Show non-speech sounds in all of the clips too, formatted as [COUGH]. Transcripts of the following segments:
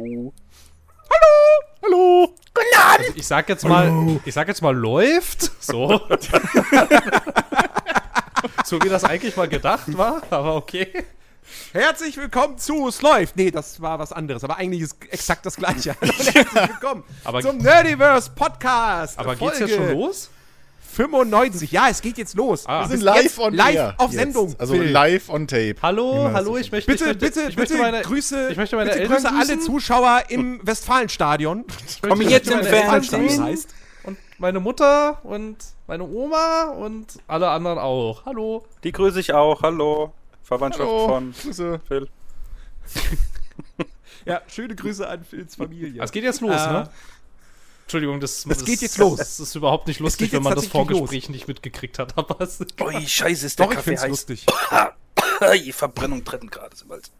Hallo. Hallo! Also ich sag jetzt mal, ich sag jetzt mal läuft. So. [LAUGHS] so wie das eigentlich mal gedacht war, aber okay. Herzlich willkommen zu Es läuft. Nee, das war was anderes, aber eigentlich ist exakt das gleiche. Hallo [LAUGHS] und herzlich willkommen Aber- zum Nerdiverse Podcast. Aber Folge geht's jetzt schon los? 95. Ja, es geht jetzt los. Ah. Wir sind live on live air auf jetzt. Sendung. Also Phil. live on tape. Hallo, hallo, ich möchte, Bitte, ich möchte, bitte, ich möchte bitte meine, Grüße, ich möchte meine bitte Eltern Grüße alle. Zuschauer im Westfalenstadion. Komm jetzt im heißt. Und meine Mutter und meine Oma und alle anderen auch. Hallo. Die grüße ich auch. Hallo. Verwandtschaft Hallo. von Grüße. Phil. [LAUGHS] Ja, schöne Grüße an Phils Familie. Es geht jetzt los, Äh, ne? Entschuldigung, das, es geht das- jetzt los. Das ist überhaupt nicht lustig, wenn man das Vorgespräch nicht mitgekriegt hat. Aber es ist Ui, scheiße, ist der Doch, ich Kaffee find's heiß. lustig. [COUGHS] Ui, Verbrennung dritten Grades im Hals.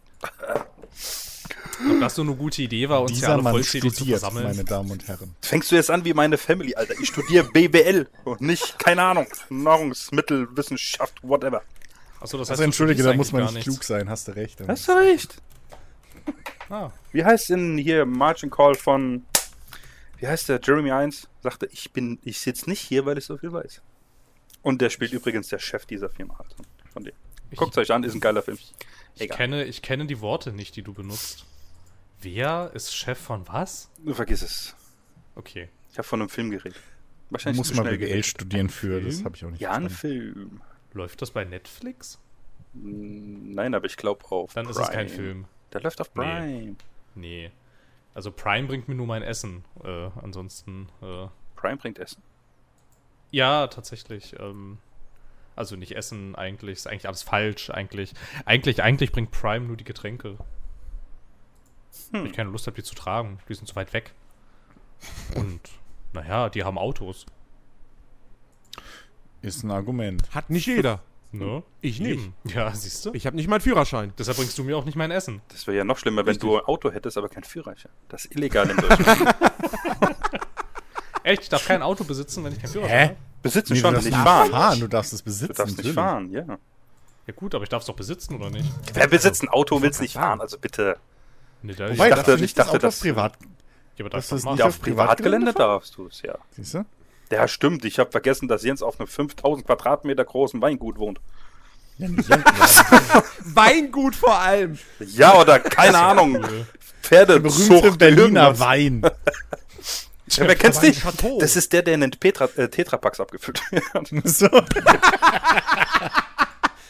ob das so eine gute Idee war, uns ja Dieser alle Mann vollzählig zu studiert, versammeln. meine Damen und Herren. Fängst du jetzt an wie meine Family, Alter. Ich studiere BWL und nicht, keine Ahnung, Nahrungsmittelwissenschaft, whatever. Achso, das heißt, Also entschuldige, da muss man nicht klug sein, hast du recht. Hast du recht. Ah. Wie heißt denn hier Margin Call von, wie heißt der, Jeremy 1? Sagte, ich bin, ich sitze nicht hier, weil ich so viel weiß. Und der spielt übrigens der Chef dieser Firma halt. Von dem. Guckt euch an, ist ein geiler Film. Ich kenne, ich kenne die Worte nicht, die du benutzt. Wer ist Chef von was? Du vergiss es. Okay. Ich habe von einem Film geredet. Wahrscheinlich muss BWL geredet. studieren für, das Film? habe ich auch nicht Ja, ein. Film. Läuft das bei Netflix? Nein, aber ich glaube auf Dann ist es kein Film. Der läuft auf Nee. Prime. Nee. Also Prime bringt mir nur mein Essen. Äh, ansonsten, äh, Prime bringt Essen. ja, tatsächlich. Ähm, also nicht Essen eigentlich, ist eigentlich alles falsch eigentlich. Eigentlich, eigentlich bringt Prime nur die Getränke. Weil ich keine Lust habe, die zu tragen. Die sind zu weit weg. Und, naja, die haben Autos. Ist ein Argument. Hat nicht jeder. Ne? Ich nicht. Ja, siehst du? Ich habe nicht mal einen Führerschein. Deshalb bringst du mir auch nicht mein Essen. Das wäre ja noch schlimmer, wenn du ein Auto hättest, aber kein Führerschein. Das ist illegal in Deutschland. [LAUGHS] Echt? Ich darf kein Auto besitzen, wenn ich keinen Führerschein habe? Besitzen Nee, schon, du darfst nicht nicht fahren. fahren. Du darfst es besitzen. Du darfst nicht natürlich. fahren, ja. Ja gut, aber ich darf es doch besitzen, oder nicht? Wer besitzt ein Auto und will es nicht fahren? Also bitte. Nee, da, Wobei, Ich dachte- du nicht ich dachte, das das- auf privat. ja, aber das ist ich nicht auf Privatgelände darfst du es, ja. Siehst du? Ja, stimmt. Ich habe vergessen, dass Jens auf einem 5000 Quadratmeter großen Weingut wohnt. Ja, [LAUGHS] Weingut vor allem. Ja, oder keine [LAUGHS] Ahnung. Pferdezucht. berühmte Berliner irgendwas. Wein. [LAUGHS] Ja, wer nicht? Chateau. Das ist der, der in den Petra, äh, Tetrapacks abgefüllt wird. so.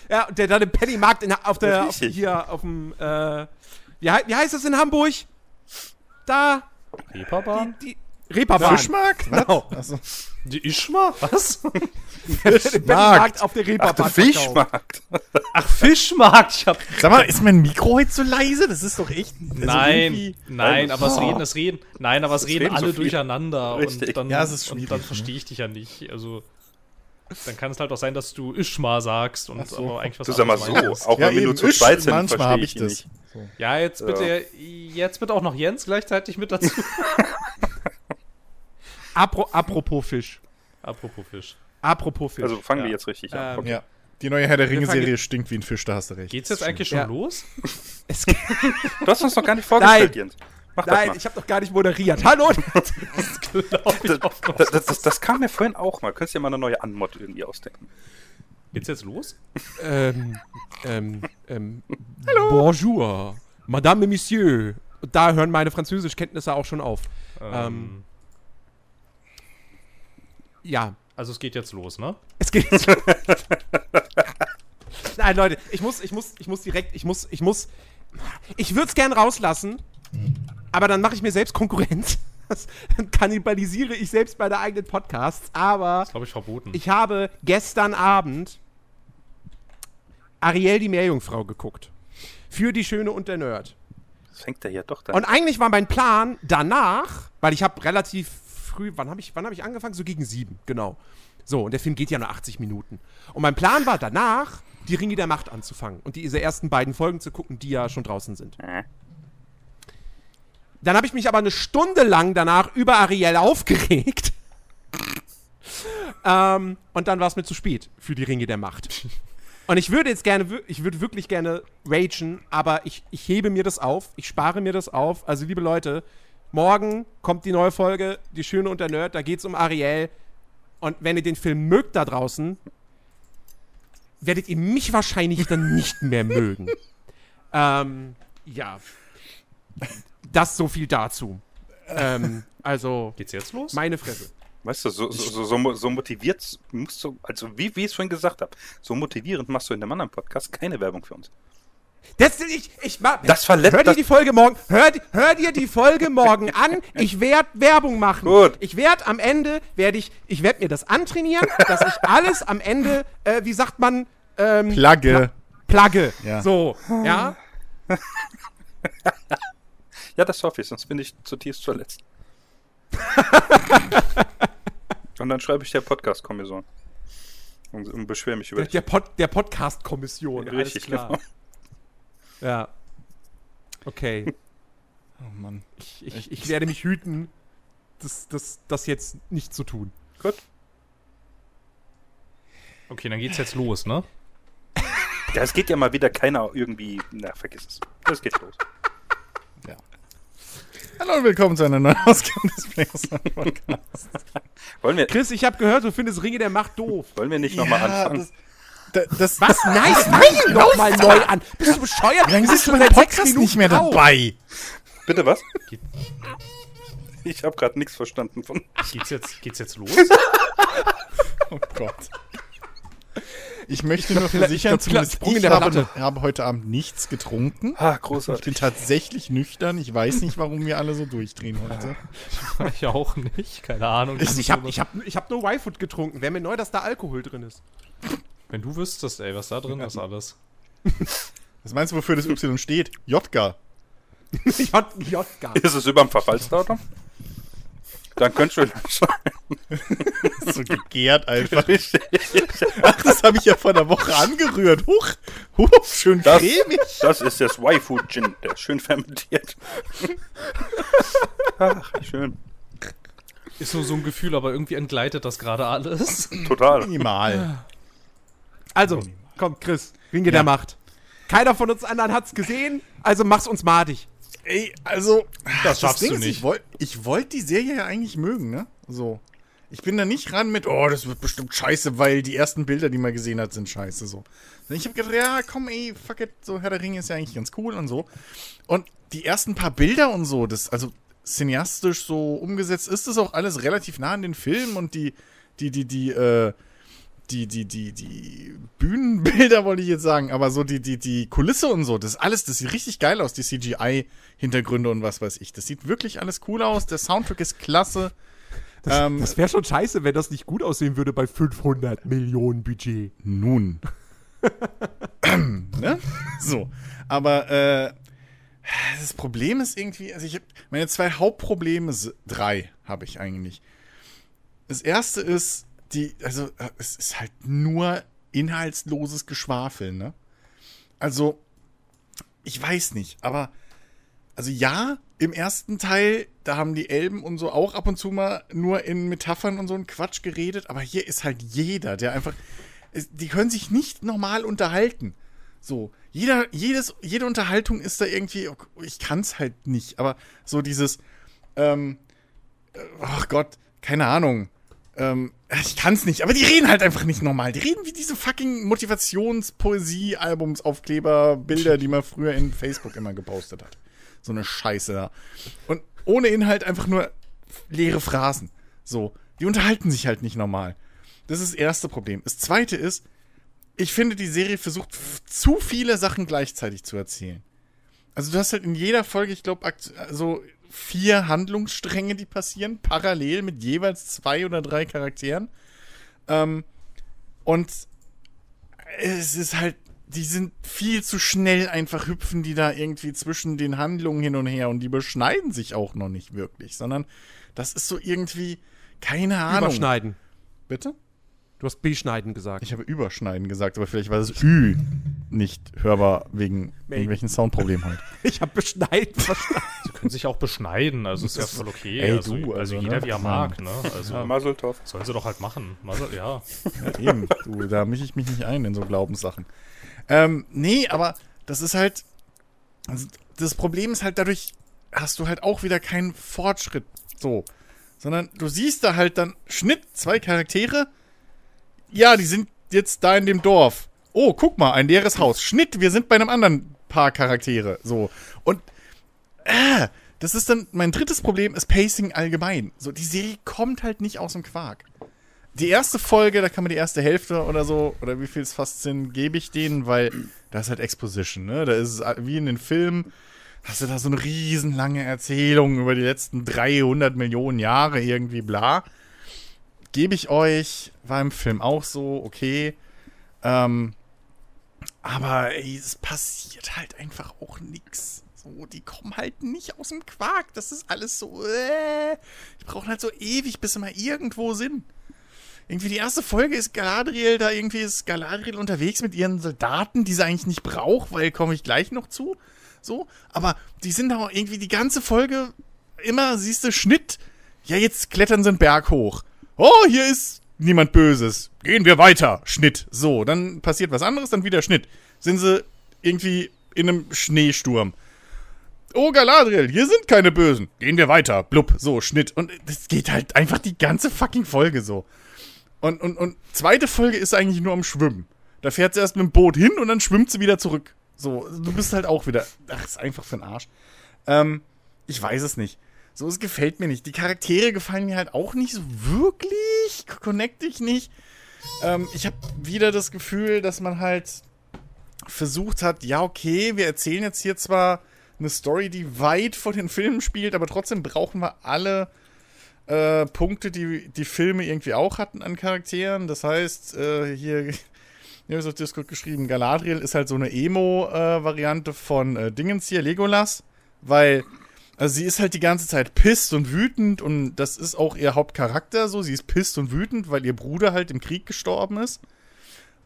Ja, und der dann im Pennymarkt in, auf der, auf, hier auf dem, äh, wie, wie heißt das in Hamburg? Da, Reeperbahn? die Reeperbahn. Fischmarkt? Genau. Also, Die Ischma? Was? [LAUGHS] Pennymarkt auf der Ach, Reeperbahn. der verkauft. Fischmarkt. Ach, Fischmarkt! Ich hab. sag mal, ist mein Mikro heute so leise? Das ist doch echt. also Nein, nein, Nein, aber es oh. reden, es reden. Nein, aber es, reden reden so alle viel. durcheinander. Richtig. Und dann, Ja, es ist und schwierig, dann ne? verstehe ich dich ja nicht. Also. Dann kann es halt auch sein, dass du Ischma sagst und Ach so. aber eigentlich was Du sag mal so, meinst. auch Ja, wenn nur zu ich, zweit sind, manchmal verstehe habe ich ich das. nicht. So. Ja, jetzt bitte, jetzt bitte auch noch Jens gleichzeitig mit dazu. [LAUGHS] Apro apropos Fisch. Apropos Fisch. Apropos Fisch. Also fangen Ja. wir jetzt richtig an. Ähm, Okay. Ja. Die neue Herr der Ringe-Serie stinkt wie ein Fisch, da hast du recht. Geht's jetzt eigentlich schon Ja. los? [LAUGHS] es, Du hast uns noch gar nicht vorgestellt, Nein. Jens. Mach das nein, mal. ich habe doch gar nicht moderiert. Hallo. [LAUGHS] Das, das, das, das, das kam mir vorhin auch mal. Könntest du dir mal eine neue Anmod irgendwie ausdenken? Geht's jetzt los? ähm, ähm, ähm, [LAUGHS] Hallo. Bonjour. Madame et Monsieur. Da hören meine Französischkenntnisse auch schon auf. Ähm, Ja, also es geht jetzt los, ne? es geht. [LAUGHS] Nein, Leute, ich muss, ich muss, ich muss direkt, ich muss, ich muss. Ich würde es gern rauslassen, aber dann mache ich mir selbst Konkurrenz. [LAUGHS] Dann kannibalisiere ich selbst meine eigenen Podcasts. Aber Glaube ich verboten. ich habe gestern Abend Ariel die Meerjungfrau geguckt. Für die Schöne und der Nerd. Das fängt er ja doch da. Und eigentlich war mein Plan danach, weil ich habe relativ früh, wann habe ich, wann hab ich angefangen? So gegen sieben, genau. So, und der Film geht ja nur 80 Minuten. Und mein Plan war danach, die Ringe der Macht anzufangen und diese ersten beiden Folgen zu gucken, die ja schon draußen sind. Äh. Dann habe ich mich aber eine Stunde lang danach über Ariel aufgeregt. ähm, und dann war es mir zu spät für die Ringe der Macht. Und ich würde jetzt gerne, ich würde wirklich gerne ragen, aber ich, ich hebe mir das auf, ich spare mir das auf. Also, liebe Leute, morgen kommt die neue Folge, Die Schöne und der Nerd, da geht's um Ariel. Und wenn ihr den Film mögt da draußen, werdet ihr mich wahrscheinlich dann nicht mehr mögen. [LAUGHS] Ähm, ja. Das so viel dazu. Ähm, also, Geht's jetzt los? meine Fresse. Weißt du, so, so, so, so motiviert musst du, also wie, wie ich es vorhin gesagt habe, so motivierend machst du in dem anderen Podcast keine Werbung für uns. Das, ich, ich Das verletzt- Hör dir die Folge morgen, hör, hör dir die Folge morgen [LAUGHS] an. Ich werde Werbung machen. Gut. Ich werde am Ende, werde ich, ich werde mir das antrainieren, dass ich alles am Ende, äh, wie sagt man, ähm, Plagge. plugge. Ja. So, ja. [LAUGHS] Ja, das hoffe ich, sonst bin ich zutiefst verletzt. [LAUGHS] und dann schreibe ich der Podcast-Kommission. Und, und beschwere mich über Der, der, Pod, der Podcast-Kommission. Richtig, klar. genau. Ja. Okay. [LAUGHS] Oh Mann. Ich, ich, ich werde mich hüten, das, das, das jetzt nicht zu tun. Gut. Okay, dann geht's jetzt los, ne? [LAUGHS] Ja, es geht ja mal wieder keiner irgendwie. Na, vergiss es. Es geht los. Hallo und willkommen zu einer neuen Ausgabe des Players Podcast. Wollen wir, Chris, ich habe gehört, du findest Ringe der Macht doof. wollen wir nicht nochmal anfangen? Das, da, das, Was? [LAUGHS] Nein, nein, nochmal neu an. Bist du bescheuert? Wie lange Du bist du seit sechs Podcast nicht mehr dabei? Bitte was? Ich habe gerade nichts verstanden von. Geht's jetzt, geht's jetzt los? [LAUGHS] Oh Gott. Ich möchte nur glaub, versichern, ich glaub, zumindest ich der habe, habe heute Abend nichts getrunken. Ah, Ich großartig. bin tatsächlich nüchtern. Ich weiß nicht, warum wir alle so durchdrehen heute. [LAUGHS] ich auch nicht, keine Ahnung. Also ich habe ich hab, ich hab nur Y-Food getrunken. Wäre mir neu, dass da Alkohol drin ist. Wenn du wüsstest, ey, was da drin [LAUGHS] ist alles. Was meinst du, wofür das Y steht? Jodga. J, J gar Ist es über dem Verfallsdatum? Dann könntest du schon. [LAUGHS] So gegärt einfach. Richtig. Ach, das habe ich ja vor einer Woche angerührt. Huch, huch, schön Das, cremig. das ist das Y-Food Gin, der ist schön fermentiert. [LAUGHS] Ach, schön. Ist nur so ein Gefühl, aber irgendwie entgleitet das gerade alles. Total. Minimal. Also, komm, Chris, Ringe der Macht. Keiner von uns anderen hat's gesehen, also mach's uns madig. Ey, also, Das schaffst Ding du ist, nicht. Ich wollte wollt die Serie ja eigentlich mögen, ne? So. Ich bin da nicht ran mit, oh, das wird bestimmt scheiße, weil die ersten Bilder, die man gesehen hat, sind scheiße, so. Ich habe gedacht, ja, komm, ey, fuck it, so Herr der Ringe ist ja eigentlich ganz cool und so. Und die ersten paar Bilder und so, das, also cineastisch so umgesetzt, ist das auch alles relativ nah an den Film und die, die, die, die, äh, die, die, die, die Bühnenbilder [LAUGHS] wollte ich jetzt sagen, aber so die, die, die Kulisse und so, das ist alles, das sieht richtig geil aus, die CGI-Hintergründe und was weiß ich. Das sieht wirklich alles cool aus, der Soundtrack ist klasse. ähm, Das wäre schon scheiße, wenn das nicht gut aussehen würde bei 500 Millionen Budget. nun. [LAUGHS] ne? So. Aber, äh, das Problem ist irgendwie, also ich habe meine zwei Hauptprobleme, drei habe ich eigentlich. Das erste ist, die, also es ist halt nur inhaltsloses Geschwafel, ne? Also, ich weiß nicht, aber, also ja, im ersten Teil, da haben die Elben und so auch ab und zu mal nur in Metaphern und so einen Quatsch geredet, aber hier ist halt jeder, der einfach, die können sich nicht normal unterhalten. So, jeder, jedes, jede Unterhaltung ist da irgendwie, ich kann es halt nicht, aber so dieses, ähm, äh, ach Gott, keine Ahnung, ähm, ich kann es nicht, aber die reden halt einfach nicht normal. Die reden wie diese fucking Motivations-Poesie-Albums-Aufkleber, Bilder, die man früher in Facebook immer gepostet hat. So eine Scheiße da. Und ohne Inhalt einfach nur leere Phrasen. So, die unterhalten sich halt nicht normal. Das ist das erste Problem. Das zweite ist, ich finde, die Serie versucht zu viele Sachen gleichzeitig zu erzählen. Also du hast halt in jeder Folge, ich glaube, so vier Handlungsstränge, die passieren, parallel mit jeweils zwei oder drei Charakteren. Ähm, und es ist halt, die sind viel zu schnell einfach hüpfen die da irgendwie zwischen den Handlungen hin und her und die beschneiden sich auch noch nicht wirklich, sondern das ist so irgendwie, keine Ahnung. Überschneiden. Bitte? Du hast beschneiden gesagt. Ich habe überschneiden gesagt, aber vielleicht war das Ü. nicht hörbar wegen irgendwelchen Soundproblemen halt. [LAUGHS] Ich habe beschneiden verstanden. [LAUGHS] Sie können sich auch beschneiden, also ist ja voll okay. Ey, also, du, also, also, jeder ne? wie er mag, ne? Also Ja, Maseltoff. sollen sie doch halt machen. Masel, ja. Ja, eben, du, da mische ich mich nicht ein in so Glaubenssachen. Ähm, nee, aber das ist halt. Also das Problem ist halt, dadurch hast du halt auch wieder keinen Fortschritt. So. Sondern du siehst da halt dann Schnitt, zwei Charaktere. Ja, die sind jetzt da in dem Dorf. Oh, guck mal, ein leeres Haus. Schnitt, wir sind bei einem anderen Paar Charaktere. So. Und äh, das ist dann mein drittes Problem, ist Pacing allgemein. So, die Serie kommt halt nicht aus dem Quark. Die erste Folge, da kann man die erste Hälfte oder so, oder wie viel es fast sind, gebe ich denen, weil da ist halt Exposition, ne? Da ist es wie in den Filmen, hast du da so eine riesenlange Erzählung über die letzten 300 Millionen Jahre irgendwie, bla. Gebe ich euch, war im Film auch so, okay. Ähm, aber ey, es passiert halt einfach auch nix. So, die kommen halt nicht aus dem Quark. Das ist alles so, äh, die brauchen halt so ewig, bis sie mal irgendwo sind. Irgendwie die erste Folge ist Galadriel, da irgendwie ist Galadriel unterwegs mit ihren Soldaten, die sie eigentlich nicht braucht, weil komme ich gleich noch zu. So, aber die sind da irgendwie die ganze Folge immer, siehst du, Schnitt. Ja, jetzt klettern sie einen Berg hoch. Oh, hier ist niemand Böses. Gehen wir weiter. Schnitt. So, dann passiert was anderes, dann wieder Schnitt. Sind sie irgendwie in einem Schneesturm. Oh, Galadriel, hier sind keine Bösen. Gehen wir weiter. Blub. So, Schnitt. Und das geht halt einfach die ganze fucking Folge so. Und, und, und zweite Folge ist eigentlich nur am Schwimmen. Da fährt sie erst mit dem Boot hin und dann schwimmt sie wieder zurück. So, du bist halt auch wieder. Ach, ist einfach für den Arsch. Ähm, ich weiß es nicht. So, es gefällt mir nicht. Die Charaktere gefallen mir halt auch nicht so wirklich. Connecte ich nicht. Ähm, ich habe wieder das Gefühl, dass man halt versucht hat, ja, okay, wir erzählen jetzt hier zwar eine Story, die weit vor den Filmen spielt, aber trotzdem brauchen wir alle äh, Punkte, die die Filme irgendwie auch hatten an Charakteren. Das heißt, äh, hier, [LAUGHS] hier ich auf Discord geschrieben, Galadriel ist halt so eine Emo-Variante von äh, Dingens hier, Legolas, weil also sie ist halt die ganze Zeit pisst und wütend und das ist auch ihr Hauptcharakter so. Sie ist pisst und wütend, weil ihr Bruder halt im Krieg gestorben ist.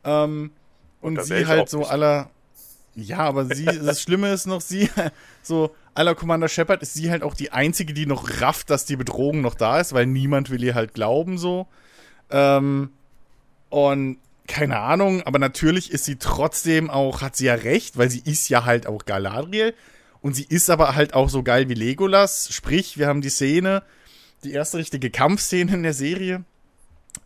Ähm, und, sie halt so aller. Ja, aber sie, [LAUGHS] das Schlimme ist noch, sie, so, aller Commander Shepard ist sie halt auch die einzige, die noch rafft, dass die Bedrohung noch da ist, weil niemand will ihr halt glauben, so. Ähm, und keine Ahnung, aber natürlich ist sie trotzdem auch, hat sie ja recht, weil sie ist ja halt auch Galadriel. Und sie ist aber halt auch so geil wie Legolas. Sprich, wir haben die Szene, die erste richtige Kampfszene in der Serie,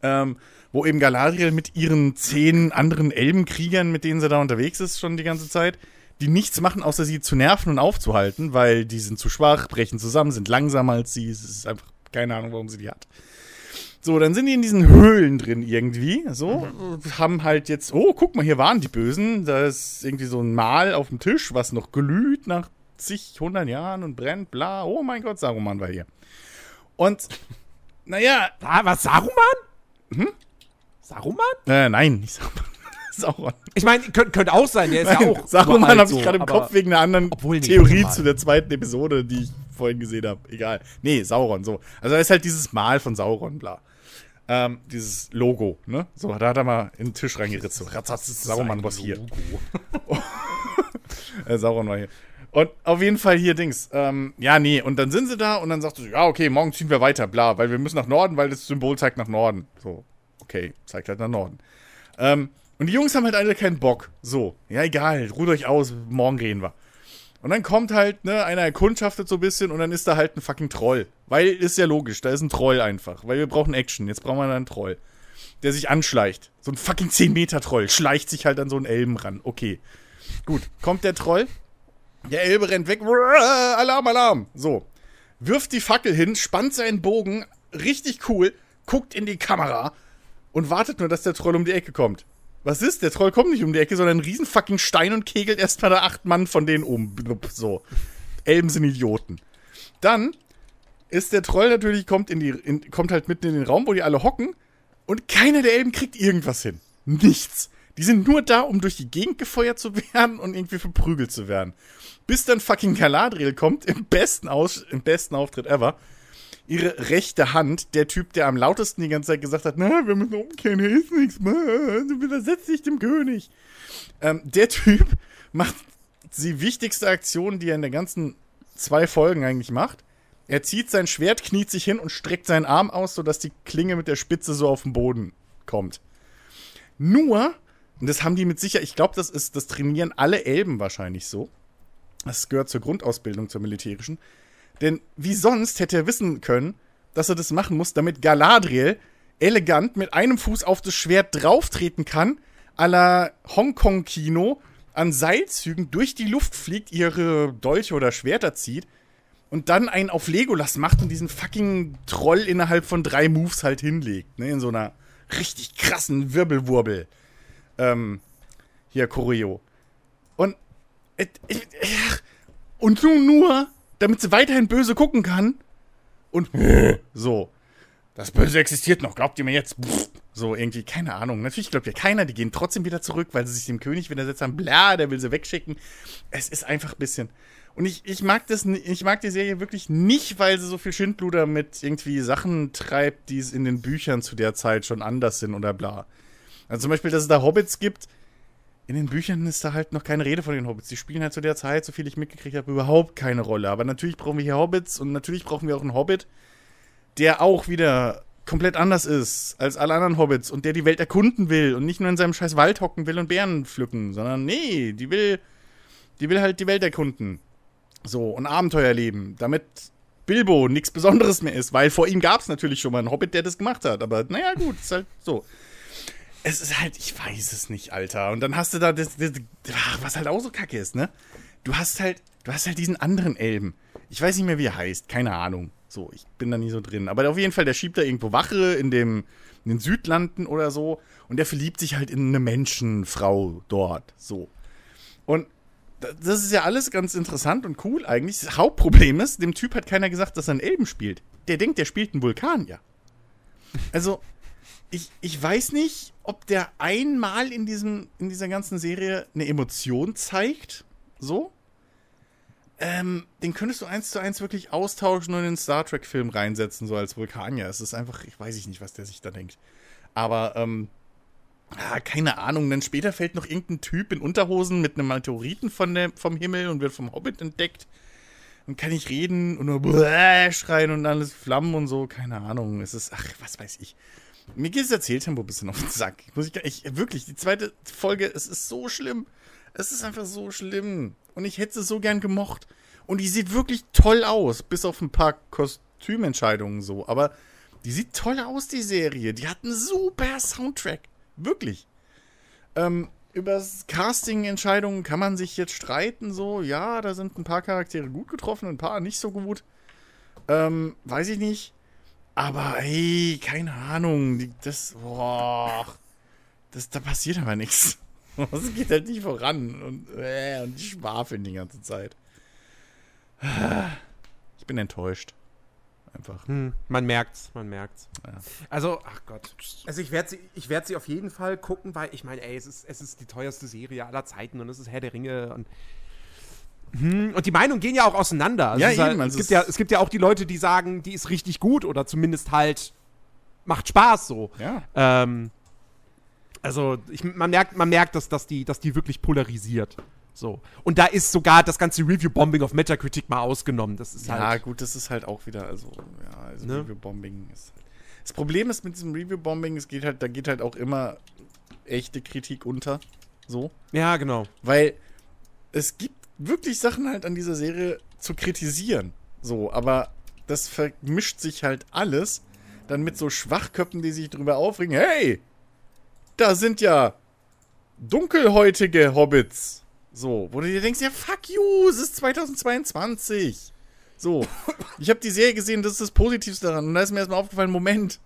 ähm, wo eben Galadriel mit ihren zehn anderen Elbenkriegern, mit denen sie da unterwegs ist, schon die ganze Zeit, die nichts machen, außer sie zu nerven und aufzuhalten, weil die sind zu schwach, brechen zusammen, sind langsamer als sie. Es ist einfach keine Ahnung, warum sie die hat. So, dann sind die in diesen Höhlen drin irgendwie. So, haben halt jetzt, oh, guck mal, hier waren die Bösen. Da ist irgendwie so ein Mal auf dem Tisch, was noch glüht nach zig, hundert Jahren und brennt, bla. Oh mein Gott, Saruman war hier. Und, naja, Ah, was, Saruman? Hm? Saruman? äh, nein, nicht Saruman. [LAUGHS] Sauron. Ich meine, könnte könnt auch sein, der ist ja Nein, auch. Saruman habe ich gerade im Kopf wegen einer anderen obwohl, nee, Theorie zu der zweiten Episode, die ich vorhin gesehen habe. Egal. Nee, Sauron, so. Also da ist halt dieses Mal von Sauron, bla. Ähm, dieses Logo, ne? So, da hat er mal in den Tisch reingeritzt. So, ratzatz, Sauron was hier. [LAUGHS] Äh, Sauron war hier. Und auf jeden Fall hier Dings. Ähm, ja, nee, und dann sind sie da und dann sagt sie, ja, okay, morgen ziehen wir weiter, bla, weil wir müssen nach Norden, weil das Symbol zeigt nach Norden. So, okay, zeigt halt nach Norden. Ähm, und die Jungs haben halt alle keinen Bock. So, ja, egal, ruht euch aus, morgen gehen wir. Und dann kommt halt, ne, einer erkundschaftet so ein bisschen und dann ist da halt ein fucking Troll. Weil, ist ja logisch, da ist ein Troll einfach. Weil wir brauchen Action, jetzt brauchen wir einen Troll. Der sich anschleicht. So ein fucking 10-Meter-Troll schleicht sich halt an so einen Elben ran. Okay. Gut, kommt der Troll. Der Elbe rennt weg. Alarm, Alarm. So. Wirft die Fackel hin, spannt seinen Bogen. Richtig cool. Guckt in die Kamera. Und wartet nur, dass der Troll um die Ecke kommt. Was ist? Der Troll kommt nicht um die Ecke, sondern ein riesen fucking Stein und kegelt erstmal da acht Mann von denen um. So. Elben sind Idioten. Dann ist der Troll natürlich, kommt, in die, in, kommt halt mitten in den Raum, wo die alle hocken. Und keiner der Elben kriegt irgendwas hin. Nichts. Die sind nur da, um durch die Gegend gefeuert zu werden und irgendwie verprügelt zu werden. Bis dann fucking Galadriel kommt, im besten, Aus im besten Auftritt ever. ihre rechte Hand, der Typ, der am lautesten die ganze Zeit gesagt hat, na, wir müssen umkehren, hier ist nichts mehr, du widersetzt dich dem König. Ähm, der Typ [LAUGHS] macht die wichtigste Aktion, die er in der ganzen zwei Folgen eigentlich macht. Er zieht sein Schwert, kniet sich hin und streckt seinen Arm aus, sodass die Klinge mit der Spitze so auf den Boden kommt. Nur, und das haben die mit sicher, ich glaube, das ist, das trainieren alle Elben wahrscheinlich so. Das gehört zur Grundausbildung, zur militärischen. Denn wie sonst hätte er wissen können, dass er das machen muss, damit Galadriel elegant mit einem Fuß auf das Schwert drauftreten kann, à la Hongkong-Kino an Seilzügen durch die Luft fliegt, ihre Dolche oder Schwerter zieht und dann einen auf Legolas macht und diesen fucking Troll innerhalb von drei Moves halt hinlegt, ne, in so einer richtig krassen Wirbelwurbel. Ähm, hier, Choreo. Und, äh, äh, und nun nur, damit sie weiterhin böse gucken kann. Und [LAUGHS] so. Das Böse existiert noch, glaubt ihr mir jetzt? So, irgendwie, keine Ahnung. Natürlich glaubt ja keiner, die gehen trotzdem wieder zurück, weil sie sich dem König widersetzt haben. Bla, der will sie wegschicken. Es ist einfach ein bisschen. Und ich, ich mag das, ich mag die Serie wirklich nicht, weil sie so viel Schindluder mit irgendwie Sachen treibt, die es in den Büchern zu der Zeit schon anders sind oder bla. Also zum Beispiel, dass es da Hobbits gibt. In den Büchern ist da halt noch keine Rede von den Hobbits. Die spielen halt zu der Zeit, so viel ich mitgekriegt habe, überhaupt keine Rolle. Aber natürlich brauchen wir hier Hobbits und natürlich brauchen wir auch einen Hobbit, der auch wieder komplett anders ist als alle anderen Hobbits und der die Welt erkunden will und nicht nur in seinem scheiß Wald hocken will und Bären pflücken, sondern nee, die will, die will halt die Welt erkunden. So, und Abenteuer leben, damit Bilbo nichts Besonderes mehr ist, weil vor ihm gab es natürlich schon mal einen Hobbit, der das gemacht hat. Aber naja, gut, ist halt so. Es ist halt, ich weiß es nicht, Alter. Und dann hast du da das, das, was halt auch so kacke ist, ne? Du hast halt, du hast halt diesen anderen Elben. Ich weiß nicht mehr, wie er heißt, keine Ahnung. So, ich bin da nie so drin. Aber auf jeden Fall, der schiebt da irgendwo Wache in, dem, in den Südlanden oder so. Und der verliebt sich halt in eine Menschenfrau dort. So. Und das ist ja alles ganz interessant und cool eigentlich. Das Hauptproblem ist, dem Typ hat keiner gesagt, dass er einen Elben spielt. Der denkt, der spielt einen Vulkan, ja. Also, ich, ich weiß nicht, ob der einmal in, diesem, in dieser ganzen Serie eine Emotion zeigt. So. Ähm, den könntest du eins zu eins wirklich austauschen und in den Star Trek-Film reinsetzen, so als Vulkanier. Es ist einfach, ich weiß nicht, was der sich da denkt. Aber, ähm, Ah, keine Ahnung. Dann später fällt noch irgendein Typ in Unterhosen mit einem Meteoriten von der, vom Himmel und wird vom Hobbit entdeckt. Und kann nicht reden und nur schreien und alles Flammen und so. Keine Ahnung. Es ist, ach, was weiß ich. Mir geht das Erzähltempo ein bisschen auf den Sack. Muss ich, ich, wirklich, die zweite Folge, es ist so schlimm. Es ist einfach so schlimm. Und ich hätte es so gern gemocht. Und die sieht wirklich toll aus, bis auf ein paar Kostümentscheidungen so. Aber die sieht toll aus, die Serie. Die hat einen super Soundtrack. Wirklich. Ähm, über Casting-Entscheidungen kann man sich jetzt streiten, so. Ja, da sind ein paar Charaktere gut getroffen, ein paar nicht so gut. Ähm, weiß ich nicht. Aber, hey, keine Ahnung. Das, boah. Das, da passiert aber nichts. [LAUGHS] Das geht halt nicht voran. Und, äh, und die schwafeln die ganze Zeit. Ich bin enttäuscht. Einfach. Hm, man merkt's, man merkt's. Ja. Also, ach Gott. Also ich werde sie, ich werd sie auf jeden Fall gucken, weil ich meine, ey, es ist, es ist die teuerste Serie aller Zeiten und es ist Herr der Ringe und und die Meinungen gehen ja auch auseinander. Also ja, es, eben, halt, also es, gibt ja, es gibt ja auch die Leute, die sagen, die ist richtig gut oder zumindest halt macht Spaß so. Ja. Ähm, also ich, man merkt, man merkt, dass, dass, die, dass die wirklich polarisiert. So. Und da ist sogar das ganze Review-Bombing auf Metacritic mal ausgenommen. Das ist ja, halt. gut, das ist halt auch wieder, also, ja, also Ne? Review-Bombing ist halt. Das Problem ist mit diesem Review-Bombing, es geht halt, da geht halt auch immer echte Kritik unter. So. Ja, genau. Weil es gibt wirklich Sachen halt an dieser Serie zu kritisieren. So, aber das vermischt sich halt alles dann mit so Schwachköppen, die sich drüber aufregen. Hey, da sind ja dunkelhäutige Hobbits. So, wo du dir denkst, ja, fuck you, es ist 2022. So, ich habe die Serie gesehen, das ist das Positivste daran. Und da ist mir erstmal aufgefallen, Moment,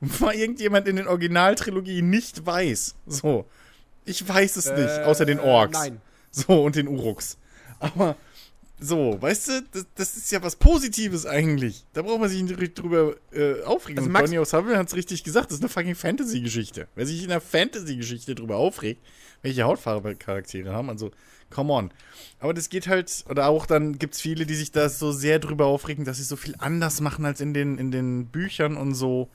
war irgendjemand in den Originaltrilogien nicht weiß. So, ich weiß es nicht, außer den Orks. Nein. So, und den Uruks. Aber So, weißt du, das, das ist ja was Positives eigentlich. Da braucht man sich nicht drüber äh, aufregen. Also Max- Donny O'Sullivan hat es richtig gesagt, das ist eine fucking Fantasy-Geschichte. Wer sich in einer Fantasy-Geschichte drüber aufregt, welche Hautfarbe Charaktere haben, also, come on. Aber das geht halt, oder auch dann gibt es viele, die sich da so sehr drüber aufregen, dass sie so viel anders machen als in den, in den Büchern und so.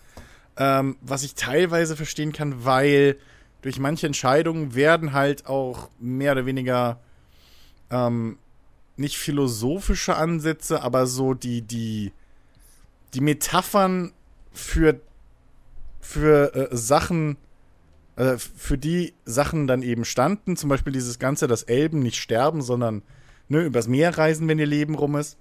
Ähm, was ich teilweise verstehen kann, weil durch manche Entscheidungen werden halt auch mehr oder weniger ähm, nicht philosophische Ansätze, aber so die, die, die Metaphern für, für äh, Sachen, äh, für die Sachen dann eben standen. Zum Beispiel dieses Ganze, dass Elben nicht sterben, sondern ne, übers Meer reisen, wenn ihr Leben rum ist.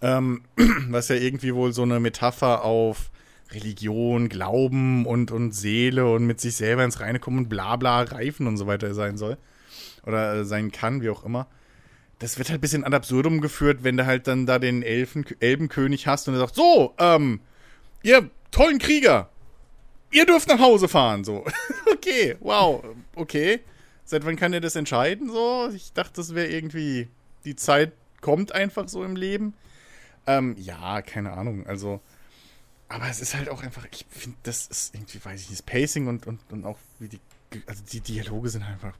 Ähm, [CLEARS THROAT] was ja irgendwie wohl so eine Metapher auf Religion, Glauben und, und Seele und mit sich selber ins Reine kommen und bla bla reifen und so weiter sein soll. Oder äh, sein kann, wie auch immer. Das wird halt ein bisschen ad absurdum geführt, wenn du halt dann da den Elfen, Elbenkönig hast und er sagt, so, ähm, ihr tollen Krieger, ihr dürft nach Hause fahren, so. [LAUGHS] okay, wow, okay. Seit wann kann er das entscheiden, so? Ich dachte, das wäre irgendwie, die Zeit kommt einfach so im Leben. Ähm, ja, keine Ahnung, also, aber es ist halt auch einfach, ich finde, das ist irgendwie, weiß ich nicht, das Pacing und, und, und auch wie die, also die Dialoge sind einfach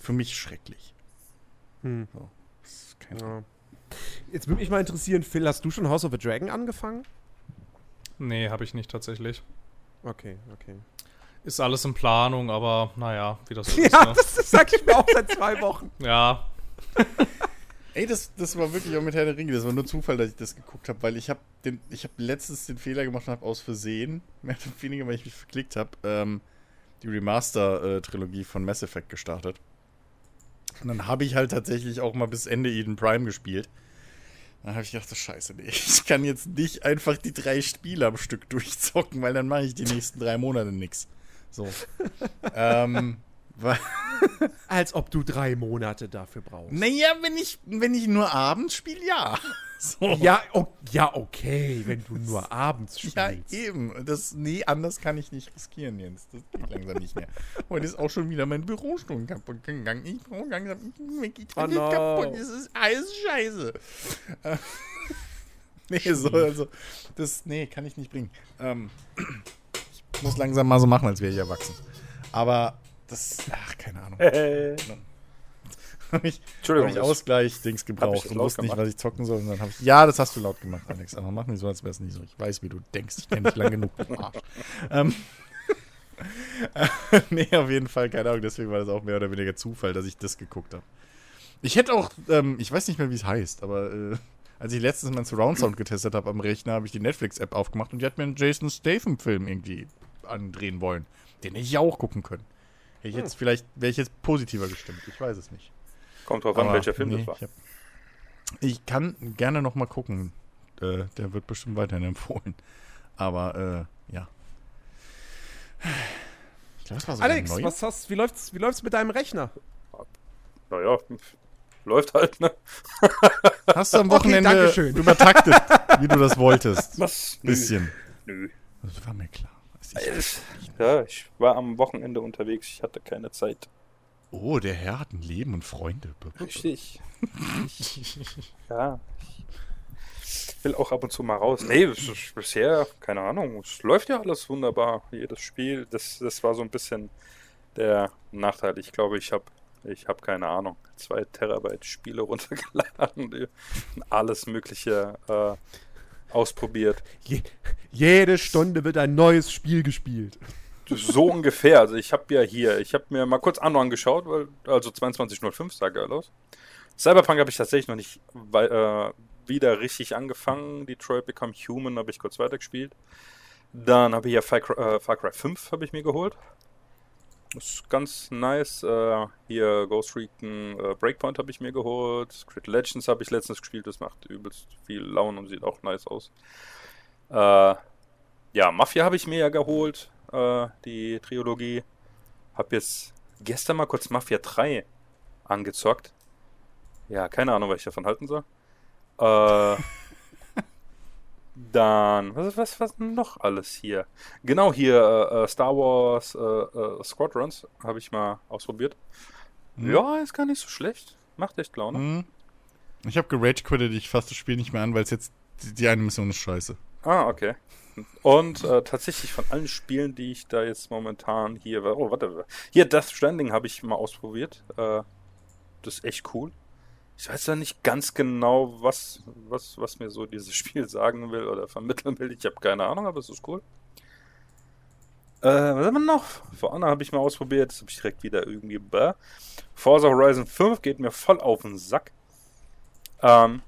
für mich schrecklich. Hm. So, das ist keine Ja. Jetzt würde mich mal interessieren, Phil, hast du schon House of the Dragon angefangen? Nee, habe ich nicht tatsächlich. Okay, okay. Ist alles in Planung, aber naja, wie das [LAUGHS] so ist. Ja, Ne? das, das sag ich mir auch seit zwei Wochen. [LAUGHS] Ja, [LAUGHS] Ey, das, das war wirklich auch mit Herr der Ringe. Das war nur Zufall, dass ich das geguckt habe, weil ich habe den, ich habe letztens den Fehler gemacht und habe aus Versehen, mehr oder weniger, weil ich mich verklickt habe, ähm, die Remaster-Trilogie von Mass Effect gestartet. Und dann habe ich halt tatsächlich auch mal bis Ende Eden Prime gespielt. Dann habe ich gedacht, das Scheiße, nee, [LAUGHS] ich kann jetzt nicht einfach die drei Spiele am Stück durchzocken, weil dann mache ich die nächsten drei Monate nix. So. [LAUGHS] ähm, [LAUGHS] Als ob du drei Monate dafür brauchst. naja, wenn ich, wenn ich nur abends spiele, ja. [LAUGHS] So. Ja, o ja, okay, wenn du nur [LAUGHS] abends spielst. Ja, eben. Das, nee, anders kann ich nicht riskieren, Jens. Das geht langsam nicht mehr. Heute ist auch schon wieder mein Bürostrom kaputt gegangen. Ich brauche langsam. Mir geht Oh no. kaputt. Es ist alles scheiße. Nee, so, also. Das, nee, kann ich nicht bringen. Ähm, ich muss langsam mal so machen, als wäre ich erwachsen. Aber das. Ach, keine Ahnung. Äh, Habe ich, Entschuldigung, hab ich Ausgleich-Dings gebraucht und wusste nicht, was ich zocken soll. Und dann habe ich. Ja, das hast du laut gemacht, Alex. Aber mach nicht so, als wäre es nicht so. Ich weiß, wie du denkst. Ich kenne dich lang genug. du Arsch. Ähm, [LAUGHS] nee, auf jeden Fall, keine Ahnung. Deswegen war das auch mehr oder weniger Zufall, dass ich das geguckt habe. Ich hätte auch, ähm, ich weiß nicht mehr, wie es heißt, aber äh, als ich letztens meinen Surround Sound getestet habe am Rechner, habe ich die Netflix-App aufgemacht und die hat mir einen Jason Statham-Film irgendwie andrehen wollen. Den hätte ich auch gucken können. Hätte ich jetzt vielleicht, wäre ich jetzt positiver gestimmt. Ich weiß es nicht. Kommt drauf an, Aber welcher Film nee, das war. Ich, hab, ich kann gerne noch mal gucken. Äh, der wird bestimmt weiterhin [LAUGHS] empfohlen. Aber äh, ja. Ich glaube, das war sogar Alex, neu. was hast, wie läuft's, wie läuft's mit deinem Rechner? Naja, läuft halt, ne? [LAUGHS] Hast du am Okay, Wochenende Dankeschön. übertaktet, wie du das wolltest? Was? Bisschen. Nö. Das war mir klar. Ich. Ja, ich war am Wochenende unterwegs, ich hatte keine Zeit. Oh, der Herr hat ein Leben und Freunde. Richtig. [LAUGHS] ja. Ich will auch ab und zu mal raus. Nee, bisher, keine Ahnung, es läuft ja alles wunderbar. Jedes Spiel, das, das war so ein bisschen der Nachteil. Ich glaube, ich habe, ich habe keine Ahnung, zwei Terabyte Spiele [LAUGHS] runtergeladen, alles Mögliche äh, ausprobiert. Je, jede Stunde wird ein neues Spiel gespielt. So ungefähr. Also ich habe ja hier, ich habe mir mal kurz Anno angeschaut, weil, also 22.05 sah geil aus. Cyberpunk habe ich tatsächlich noch nicht äh, wieder richtig angefangen. Detroit Become Human habe ich kurz weitergespielt. Dann habe ich ja Far Cry, äh, Far Cry 5 habe ich mir geholt. Ist ganz nice. Äh, hier Ghost Recon äh, Breakpoint habe ich mir geholt. Crit Legends habe ich letztens gespielt. Das macht übelst viel Laune und sieht auch nice aus. Äh, ja, Mafia habe ich mir ja geholt, äh, die Trilogie. Hab jetzt gestern mal kurz Mafia 3 angezockt. Ja, keine Ahnung, was ich davon halten soll. Äh, [LAUGHS] dann, was, was, was noch alles hier? Genau hier, äh, äh, Star Wars äh, äh, Squadrons habe ich mal ausprobiert. Hm. Ja, ist gar nicht so schlecht. Macht echt Laune. Hm. Ich habe gerage quittet, ich fasse das Spiel nicht mehr an, weil es jetzt die, die eine Mission ist scheiße. Ah, okay. Und äh, tatsächlich von allen Spielen, die ich da jetzt momentan hier. Oh, warte. Hier, Death Stranding habe ich mal ausprobiert. Äh, das ist echt cool. Ich weiß ja nicht ganz genau, was, was, was mir so dieses Spiel sagen will oder vermitteln will. Ich habe keine Ahnung, aber es ist cool. Äh, was haben wir noch? Vor Honor habe ich mal ausprobiert. Das habe ich direkt wieder irgendwie. Bäh. Forza Horizon 5 geht mir voll auf den Sack. Ähm,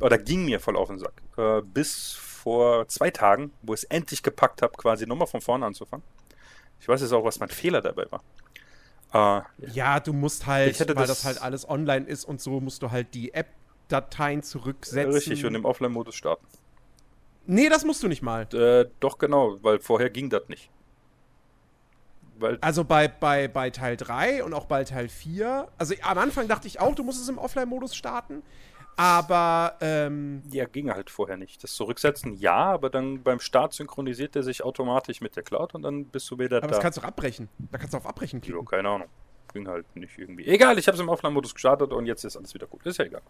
oder ging mir voll auf den Sack. Äh, bis vor zwei Tagen, wo ich es endlich gepackt habe, quasi nochmal von vorne anzufangen. Ich weiß jetzt auch, was mein Fehler dabei war. Äh, ja, du musst halt, weil das, das, halt alles online ist und so, musst du halt die App-Dateien zurücksetzen. Richtig, und im Offline-Modus starten. Nee, das musst du nicht mal. Äh, doch, genau, weil vorher ging das nicht. Weil also bei, bei, bei Teil 3 und auch bei Teil 4, also am Anfang dachte ich auch, du musst es im Offline-Modus starten. Aber, ähm. Ja, ging halt vorher nicht. Das Zurücksetzen, ja, aber dann beim Start synchronisiert er sich automatisch mit der Cloud und dann bist du wieder aber da. Aber das kannst du auch abbrechen. Da kannst du auf Abbrechen klicken. Jo, keine Ahnung. Ging halt nicht irgendwie. Egal, ich habe es im Offline-Modus gestartet und jetzt ist alles wieder gut. Ist ja egal.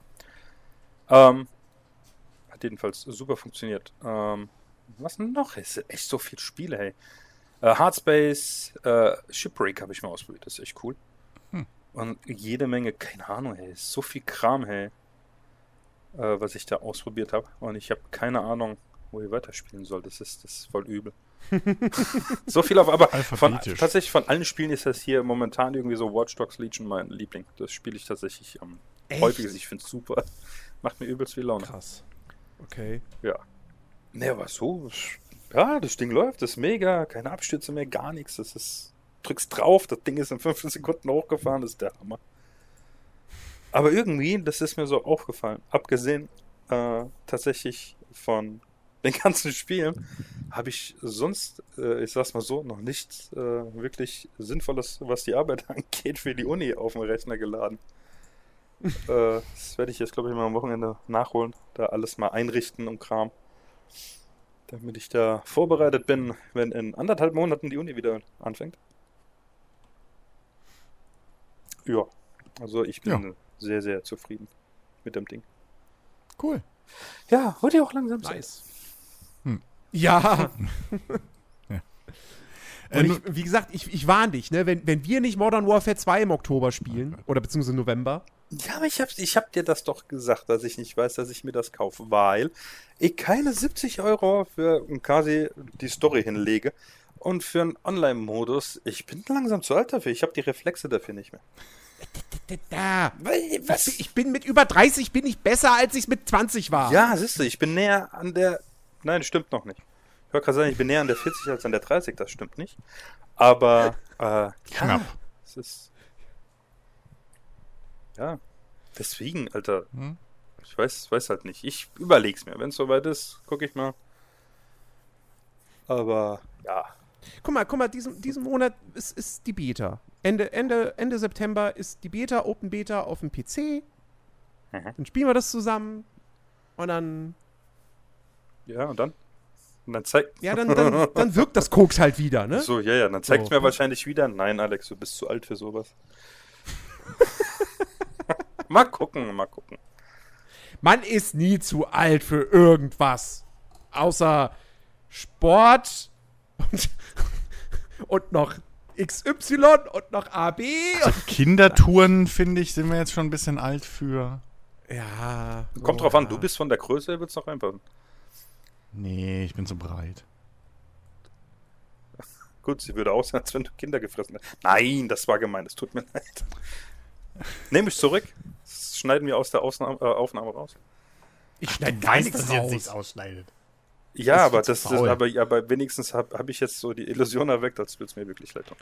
Ähm, hat jedenfalls super funktioniert. Ähm, was noch? Es sind echt so viele Spiele, hey. Äh, Hardspace, äh, Shipbreak habe ich mal ausprobiert. Das ist echt cool. Hm. Und jede Menge, keine Ahnung, hey. So viel Kram, hey äh, was ich da ausprobiert habe. Und ich habe keine Ahnung, wo ich weiterspielen soll. Das ist, das ist voll übel. [LAUGHS] so viel auf, aber von, tatsächlich von allen Spielen ist das hier momentan irgendwie so Watch Dogs Legion mein Liebling. Das spiele ich tatsächlich am ähm, häufigsten. Ich finde es super. [LAUGHS] Macht mir übelst viel Laune. Krass. Okay. Ja. Ne, aber so, ja, das Ding läuft, das ist mega, keine Abstürze mehr, gar nichts. Das ist, drückst drauf, das Ding ist in 15 Sekunden hochgefahren, das ist der Hammer. Aber irgendwie, das ist mir so aufgefallen, abgesehen äh, tatsächlich von [LAUGHS] den ganzen Spielen, habe ich sonst, äh, ich sag's mal so, noch nichts äh, wirklich Sinnvolles, was die Arbeit [LAUGHS] angeht, für die Uni auf dem Rechner geladen. [LAUGHS] Äh, das werde ich jetzt, glaube ich, mal am Wochenende nachholen, da alles mal einrichten und Kram. Damit ich da vorbereitet bin, wenn in anderthalb Monaten die Uni wieder anfängt. Ja, also ich bin ja sehr, sehr zufrieden mit dem Ding. Cool. Ja, wurde ja auch langsam nice. Hm. Ja. [LAUGHS] ja. Und ich, wie gesagt, ich, ich warne dich, ne? wenn, wenn wir nicht Modern Warfare 2 im Oktober spielen, oder beziehungsweise November. Ja, aber ich hab, ich hab dir das doch gesagt, dass ich nicht weiß, dass ich mir das kaufe, weil ich keine 70 Euro für quasi die Story hinlege und für einen Online-Modus, ich bin langsam zu alt dafür, ich habe die Reflexe dafür nicht mehr. Da. Was? Ich bin mit über 30 bin ich besser, als ich mit 20 war. Ja, siehst du, ich bin näher an der. Nein, stimmt noch nicht. Ich wollte gerade sagen, ich bin näher an der 40 als an der 30, das stimmt nicht. Aber äh, knapp. Ja, es ist. Ja, deswegen, Alter. Hm? Ich weiß, weiß halt nicht. Ich überleg's mir. Wenn es soweit ist, gucke ich mal. Aber ja. Guck mal, guck mal, diesen, diesen Monat ist, ist die Beta. Ende, Ende, Ende September ist die Beta, Open Beta auf dem PC. Mhm. Dann spielen wir das zusammen. Und dann. Ja, und dann? Und dann zeigt. Ja, dann, dann, dann wirkt das Koks halt wieder, ne? So, ja, ja. Dann zeigt so. mir wahrscheinlich wieder, nein, Alex, du bist zu alt für sowas. [LAUGHS] mal gucken, mal gucken. Man ist nie zu alt für irgendwas. Außer Sport und, und noch XY und noch AB. Also Kindertouren, finde ich, sind wir jetzt schon ein bisschen alt für. Ja. Kommt oh, drauf an, du bist von der Größe, wird es noch reinpassen. Nee, ich bin zu breit. Gut, sie würde aussehen, als wenn du Kinder gefressen hast. Nein, das war gemein, es tut mir leid. Nehme ich zurück. Das schneiden wir aus der Ausnahme, äh, Aufnahme raus. Ich schneide gar nichts raus. jetzt nichts ausschneidet. Ja, aber das ist, aber, aber wenigstens habe hab ich jetzt so die Illusion erweckt, als würde es mir wirklich leid tun.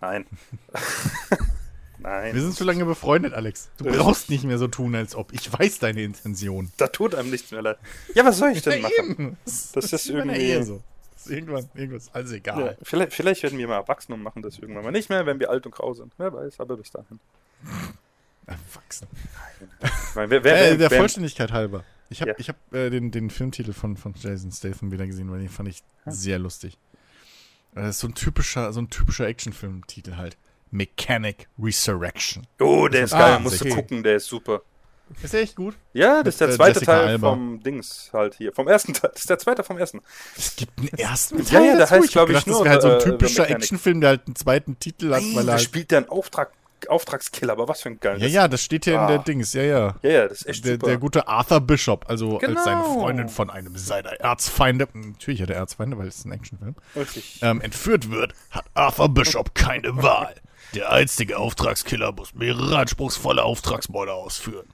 Nein. [LAUGHS] Nein. Wir sind zu lange befreundet, Alex. Du brauchst nicht mehr so tun, als ob. Ich weiß deine Intention. Da tut einem nichts mehr leid. Ja, was soll ich denn machen? Eben. Das, das, ist irgendwie. so. Das ist irgendwann, irgendwas, alles egal. Ja, vielleicht, vielleicht, werden wir mal erwachsen und machen das irgendwann mal nicht mehr, wenn wir alt und grau sind. Wer weiß, aber bis dahin. Erwachsen. Nein. wer, wer, äh, der Vollständigkeit halber. Ich habe ja. hab, äh, den, den Filmtitel von, von Jason Statham wieder gesehen, weil den fand ich ja. sehr lustig. Das äh, ist so ein typischer, so ein typischer Actionfilm-Titel halt. Mechanic Resurrection. Oh, der ist geil, ah, musst du gucken, der ist super. Ist der echt gut? Ja, das ist der äh, zweite Jessica Teil Alba. vom Dings halt hier. Vom ersten Teil. Das ist der zweite vom ersten. Es gibt einen ersten Ja, Teil ja, der dazu? heißt, hab glaub ich, gedacht, nur, Das wäre halt so ein äh, typischer. Actionfilm, der halt einen zweiten Titel hat, weil er da halt spielt der einen Auftrag, Auftragskiller, aber was für ein geiles. Ja, ja, das steht hier in der Ah. Dings, ja, ja. Ja, ja, das ist echt Der, super. der gute Arthur Bishop, also als seine Genau. Freundin von einem seiner Erzfeinde, natürlich hat er Erzfeinde, weil es ist ein Actionfilm, ähm, entführt wird, hat Arthur Bishop keine [LAUGHS] Wahl. Der einstige Auftragskiller muss mehrere anspruchsvolle Auftragsmorde ausführen.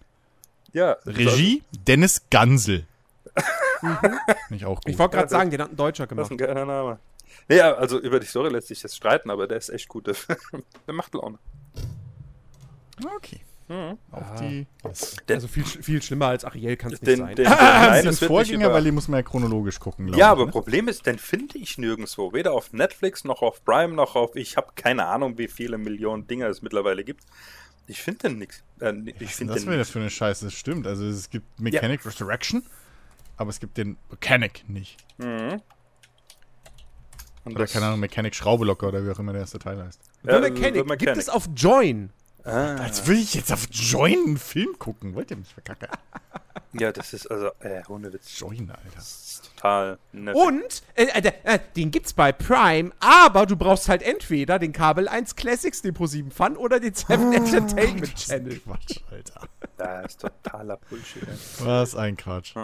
Ja. Regie Dennis Gansel. [LAUGHS] Nicht auch gut. Ich wollte gerade sagen, den hat ein Deutscher Das ist gemacht. ein geiler Name. Ja, also über die Story lässt sich jetzt streiten, aber der ist echt gut. Der, [LAUGHS] der macht Laune. Okay. Auf die. Der- Also viel, viel schlimmer als Ariel kann es nicht Den, sein. den, den, Nein, nein, das das Vorgänger, über, weil die muss man ja chronologisch gucken. Ja, ich, aber ne? Problem ist, den finde ich nirgendwo. Weder auf Netflix, noch auf Prime, noch auf. Ich habe keine Ahnung, wie viele Millionen Dinger es mittlerweile gibt. Ich finde den nix. Äh, ich Was den wäre das für eine Scheiße? Das stimmt. Also es gibt Mechanic Resurrection, aber es gibt den Mechanic nicht. Und Oder das- keine Ahnung, Mechanic Schraube locker oder wie auch immer der erste Teil heißt. The Ja, Mechanic, The Mechanic. gibt es auf Join. Ah, Als würde ich jetzt auf Join einen Film gucken. Wollt ihr mich verkacken? [LAUGHS] ja, das ist also, äh, ohne Witz. Join, Alter. Das ist total nett. Und äh, äh, äh, den gibt's bei Prime, aber du brauchst halt entweder den Kabel 1 Classics Depot 7 Fun oder den 7 [LAUGHS] Entertainment Channel. Quatsch, Alter. Das ist totaler Bullshit. ey. Was ein Quatsch.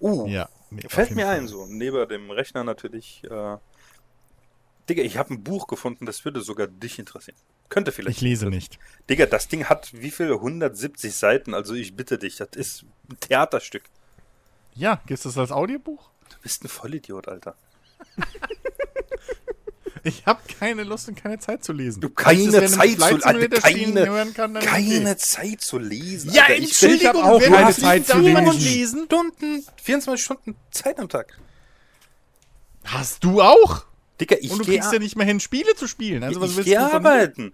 Uh, Ja. nee, auf Fällt mir Fall. ein, so, neben dem Rechner natürlich. Äh, Digga, ich habe ein Buch gefunden, das würde sogar dich interessieren. Könnte vielleicht. Ich lese nicht. Digga, das Ding hat wie viele? 170 Seiten, also ich bitte dich, das ist ein Theaterstück. Ja, gibt's das als Audiobuch? Du bist ein Vollidiot, Alter. [LAUGHS] Ich habe keine Lust und keine Zeit zu lesen. Du keine im Zeit zu stehen keine, hören kann, keine okay. Zeit zu lesen. Ja, Alter. Ich Entschuldigung, ich hab auch wenn keine du Zeit zu lesen. lesen. Stunden, 24 Stunden Zeit am Tag. Hast du auch? Digga, ich Und du kriegst ja nicht mehr hin, Spiele zu spielen. Also was ich willst du arbeiten.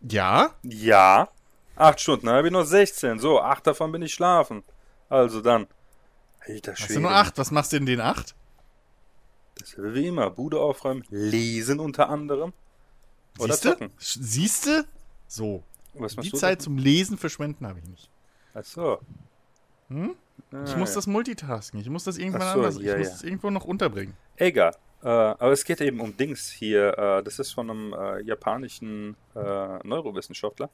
Ja? Ja. Acht Stunden, dann habe ich noch 16. So, acht davon bin ich schlafen. Also dann. Alter Hast Schwede. du nur acht? Was machst du in den acht? Dasselbe wie immer. Bude aufräumen, lesen unter anderem. Oder Siehste? zocken. Siehste? So. Die Zeit denn? zum Lesen verschwenden habe ich nicht. Ach so. Hm? Ah, Ich muss das multitasken. Ich muss das irgendwann so, anders. Ich ja, muss ja. das irgendwo noch unterbringen. Egal. Äh, aber es geht eben um Dings hier. Äh, das ist von einem äh, japanischen äh, Neurowissenschaftler.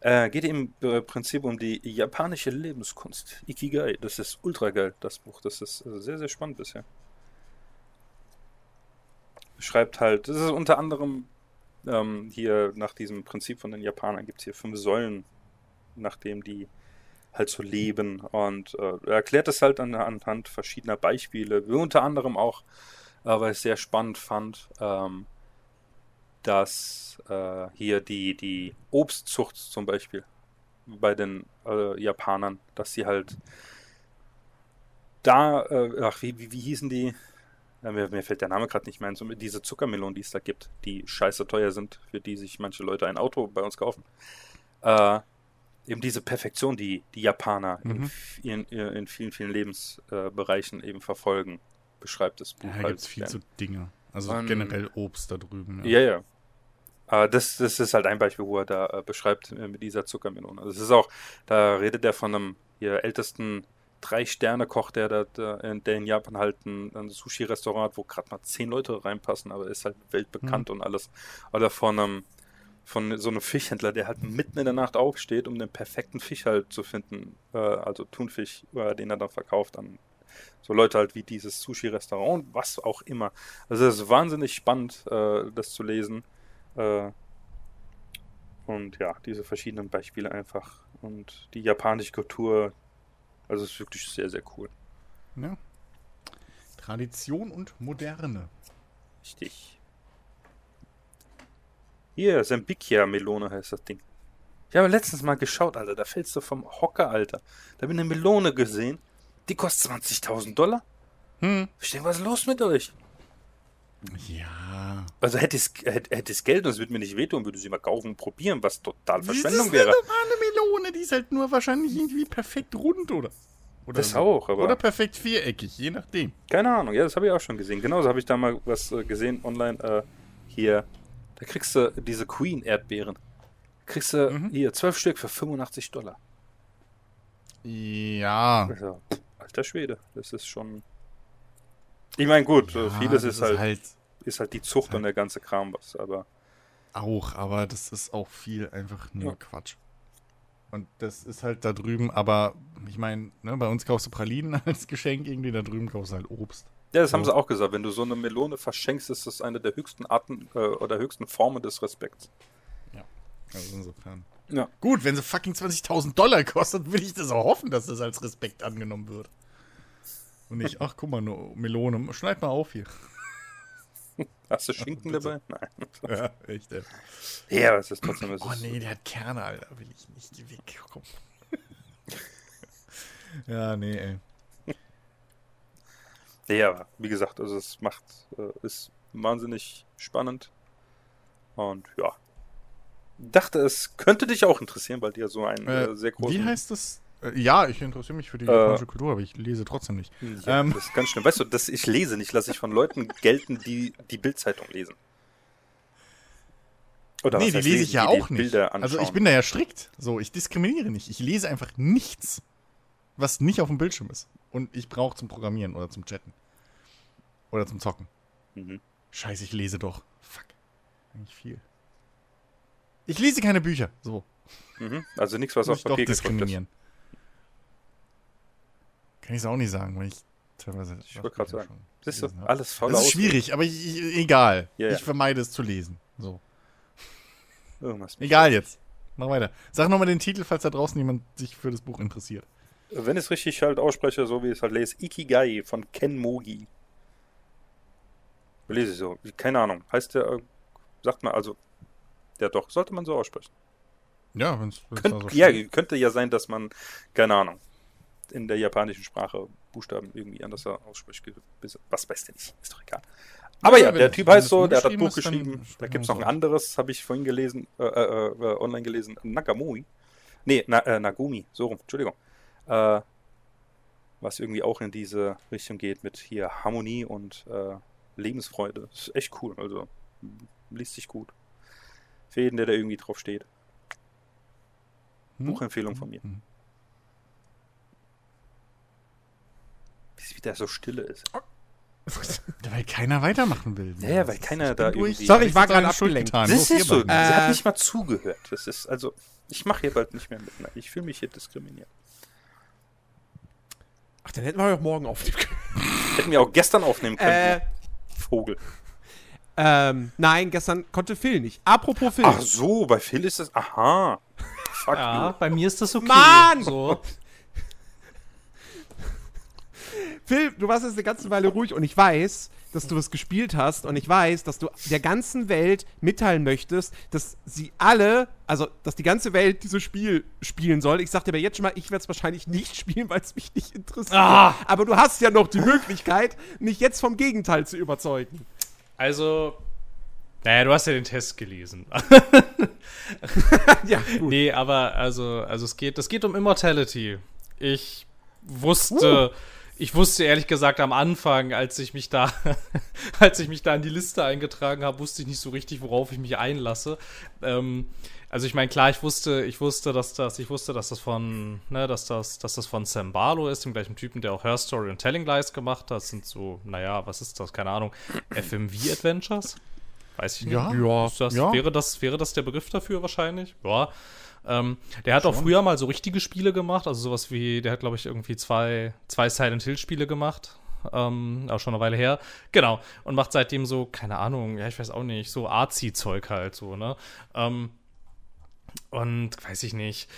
Äh, geht im äh, Prinzip um die japanische Lebenskunst. Ikigai. Das ist ultra geil, das Buch. Das ist sehr, sehr spannend bisher. Schreibt halt, das ist unter anderem ähm, hier nach diesem Prinzip von den Japanern gibt es hier fünf Säulen, nachdem die halt so leben. Und äh, er erklärt es halt an, anhand verschiedener Beispiele, wie unter anderem auch, äh, weil ich es sehr spannend fand, ähm, dass äh, hier die, die Obstzucht zum Beispiel bei den äh, Japanern, dass sie halt da, äh, ach, wie, wie, wie hießen die? Mir, mir fällt der Name gerade nicht mehr ein. So, diese Zuckermelonen, die es da gibt, die scheiße teuer sind, für die sich manche Leute ein Auto bei uns kaufen. Äh, eben diese Perfektion, die die Japaner in, Mhm. f- in, in vielen, vielen Lebensbereichen eben verfolgen, beschreibt das Buch Ja, da halt. gibt es viel zu Dinge. Also Und- generell Obst da drüben. Ja, ja. Aber das, das ist halt ein Beispiel, wo er da äh, beschreibt äh, mit dieser Zuckermelone. Also es ist auch, da redet er von einem hier ältesten Drei-Sterne-Koch, der, da, da in, der in Japan halt ein, ein Sushi-Restaurant hat, wo gerade mal zehn Leute reinpassen, aber ist halt weltbekannt und alles. Oder von einem von so einem Fischhändler, der halt mitten in der Nacht aufsteht, um den perfekten Fisch halt zu finden, äh, also Thunfisch, äh, den er dann verkauft an so Leute halt wie dieses Sushi-Restaurant, was auch immer. Also es ist wahnsinnig spannend, äh, das zu lesen. Äh, und ja, diese verschiedenen Beispiele einfach. Und die japanische Kultur, also es ist wirklich sehr, sehr cool. Ja. Tradition und Moderne. Richtig. Hier, Sambikia-Melone heißt das Ding. Ich habe letztens mal geschaut, Alter, da fällst du vom Hocker, Alter. Da habe ich eine Melone gesehen, die kostet 20.000 Dollar. Hm. Verstehen, was ist los mit euch? Ja. Also hätte ich hätte, hätte ich's Geld und es würde mir nicht wehtun, würde ich sie mal kaufen und probieren, was total Verschwendung das wäre. ist eine normale Melone, die ist halt nur wahrscheinlich irgendwie perfekt rund, oder? oder Das auch, aber- Oder perfekt viereckig, je nachdem. Keine Ahnung, ja, das habe ich auch schon gesehen. Genauso habe ich da mal was äh, gesehen online. Äh, hier, da kriegst du diese Queen-Erdbeeren. Kriegst du Mhm. hier zwölf Stück für 85 Dollar. Ja. Also, alter Schwede, das ist schon. Ich meine, gut, ja, vieles ist halt, ist halt die Zucht und der ganze Kram was, aber. auch, aber das ist auch viel einfach nur Ja. Quatsch. Und das ist halt da drüben, aber ich meine, ne, bei uns kaufst du Pralinen [LAUGHS] als Geschenk irgendwie, da drüben kaufst du halt Obst. Ja, das haben sie auch gesagt. Wenn du so eine Melone verschenkst, ist das eine der höchsten Arten äh, oder höchsten Formen des Respekts. Also insofern. Ja. Gut, wenn sie fucking 20.000 Dollar kostet, will ich das auch hoffen, dass das als Respekt angenommen wird. Und nicht, ach guck mal, nur Melone, schneid mal auf hier. [LAUGHS] Hast du Schinken dabei? Nein. [LAUGHS] Ja, echt, ey. Ja, es ist trotzdem. Es Oh nee, der hat Kerne, Alter, will ich nicht weg. Komm. [LAUGHS] ja, nee, ey. Ja, wie gesagt, also es macht, äh, ist wahnsinnig spannend. Und ja. Dachte, es könnte dich auch interessieren, weil ja so einen Äh, äh, sehr großen. Wie heißt das? Äh, ja, ich interessiere mich für die Äh, japanische Kultur, aber ich lese trotzdem nicht. Ja, Ähm. das ist ganz schlimm. Weißt du, das, ich lese nicht, lasse ich von Leuten [LAUGHS] gelten, die die Bildzeitung lesen. Oder nee, was die lese lesen, ich ja auch nicht. Also ich bin da ja strikt. So, ich diskriminiere nicht. Ich lese einfach nichts, was nicht auf dem Bildschirm ist. Und ich brauche zum Programmieren oder zum Chatten. Oder zum Zocken. Mhm. Scheiße, ich lese doch. Fuck. Eigentlich viel. Ich lese keine Bücher. So. Mhm. Also nichts, was auf Papier gedruckt ist. diskriminieren. Kann ich es auch nicht sagen, weil ich teilweise. Ich wollte gerade sagen. schon Siehst du, alles faule Das ist schwierig, aber ich, ich, egal. Ja, ja. Ich vermeide es zu lesen. So. Irgendwas. Egal jetzt. Mach weiter. Sag nochmal den Titel, falls da draußen jemand sich für das Buch interessiert. Wenn ich es richtig halt ausspreche, so wie ich es halt lese, Ikigai von Ken Mogi. Lese ich so. Keine Ahnung. Heißt der, äh, sagt man also, ja doch, sollte man so aussprechen. Ja, wenn es Könnt, ja, könnte ja sein, dass man, keine Ahnung, in der japanischen Sprache Buchstaben irgendwie anders ausspricht. Was weiß der nicht, ist doch egal. Aber ja, Ja, der Typ heißt so, der hat das Buch ist, geschrieben. Da gibt es noch ein anderes, habe ich vorhin gelesen, äh, äh, äh, online gelesen, Nakamui. Nee, Na, äh, Nagumi, so rum, Entschuldigung. Äh, was irgendwie auch in diese Richtung geht mit hier Harmonie und äh, Lebensfreude. Ist echt cool, also m, liest sich gut. Für jeden, der da irgendwie drauf steht. Hm? Buchempfehlung von mir. Wie es wieder so stille ist. [LAUGHS] Weil keiner weitermachen will. Ja, ja, weil keiner da durch. irgendwie- Sorry, ich war gerade abgelenkt. Das ist so. beiden. Sie hat Äh, nicht mal zugehört. Das ist also. Ich mache hier bald nicht mehr mit. Ich fühle mich hier diskriminiert. Ach, dann hätten wir doch morgen aufnehmen können. [LAUGHS] Hätten wir auch gestern aufnehmen können. Äh, Vogel. ähm, nein, gestern konnte Phil nicht. Apropos Phil. Ach so, bei Phil ist das. Aha. Fuck Ja, you. bei mir ist das okay. Mann! So. [LAUGHS] Phil, du warst jetzt eine ganze Weile ruhig und ich weiß, dass du es gespielt hast und ich weiß, dass du der ganzen Welt mitteilen möchtest, dass sie alle, also dass die ganze Welt dieses Spiel spielen soll. Ich sag dir aber jetzt schon mal, ich werde es wahrscheinlich nicht spielen, weil es mich nicht interessiert. Ah. Aber du hast ja noch die Möglichkeit, mich jetzt vom Gegenteil zu überzeugen. Also, naja, du hast ja den Test gelesen. [LAUGHS] ja, gut. nee, aber also, also es geht, es geht um Immortality. Ich wusste, ich wusste ehrlich gesagt am Anfang, als ich mich da, [LAUGHS] als ich mich da in die Liste eingetragen habe, wusste ich nicht so richtig, worauf ich mich einlasse. Ähm, also ich meine, klar, ich wusste, ich wusste, dass das, ich wusste, dass das von, ne, dass das, dass das von Sam Barlow ist, dem gleichen Typen, der auch Her Story und Telling Lies gemacht hat. Das sind so, naja, was ist das? Keine Ahnung. FMV Adventures? Weiß ich nicht. Ja. Ja. Das, Ja. wäre, das, wäre das der Begriff dafür wahrscheinlich? Ja. Ähm, der hat auch früher mal so richtige Spiele gemacht, also sowas wie, der hat, glaube ich, irgendwie zwei, zwei Silent Hill-Spiele gemacht. Ähm, auch schon eine Weile her. Genau. Und macht seitdem so, keine Ahnung, ja, ich weiß auch nicht, so Arzi-Zeug halt so, ne? Ähm, und weiß ich nicht.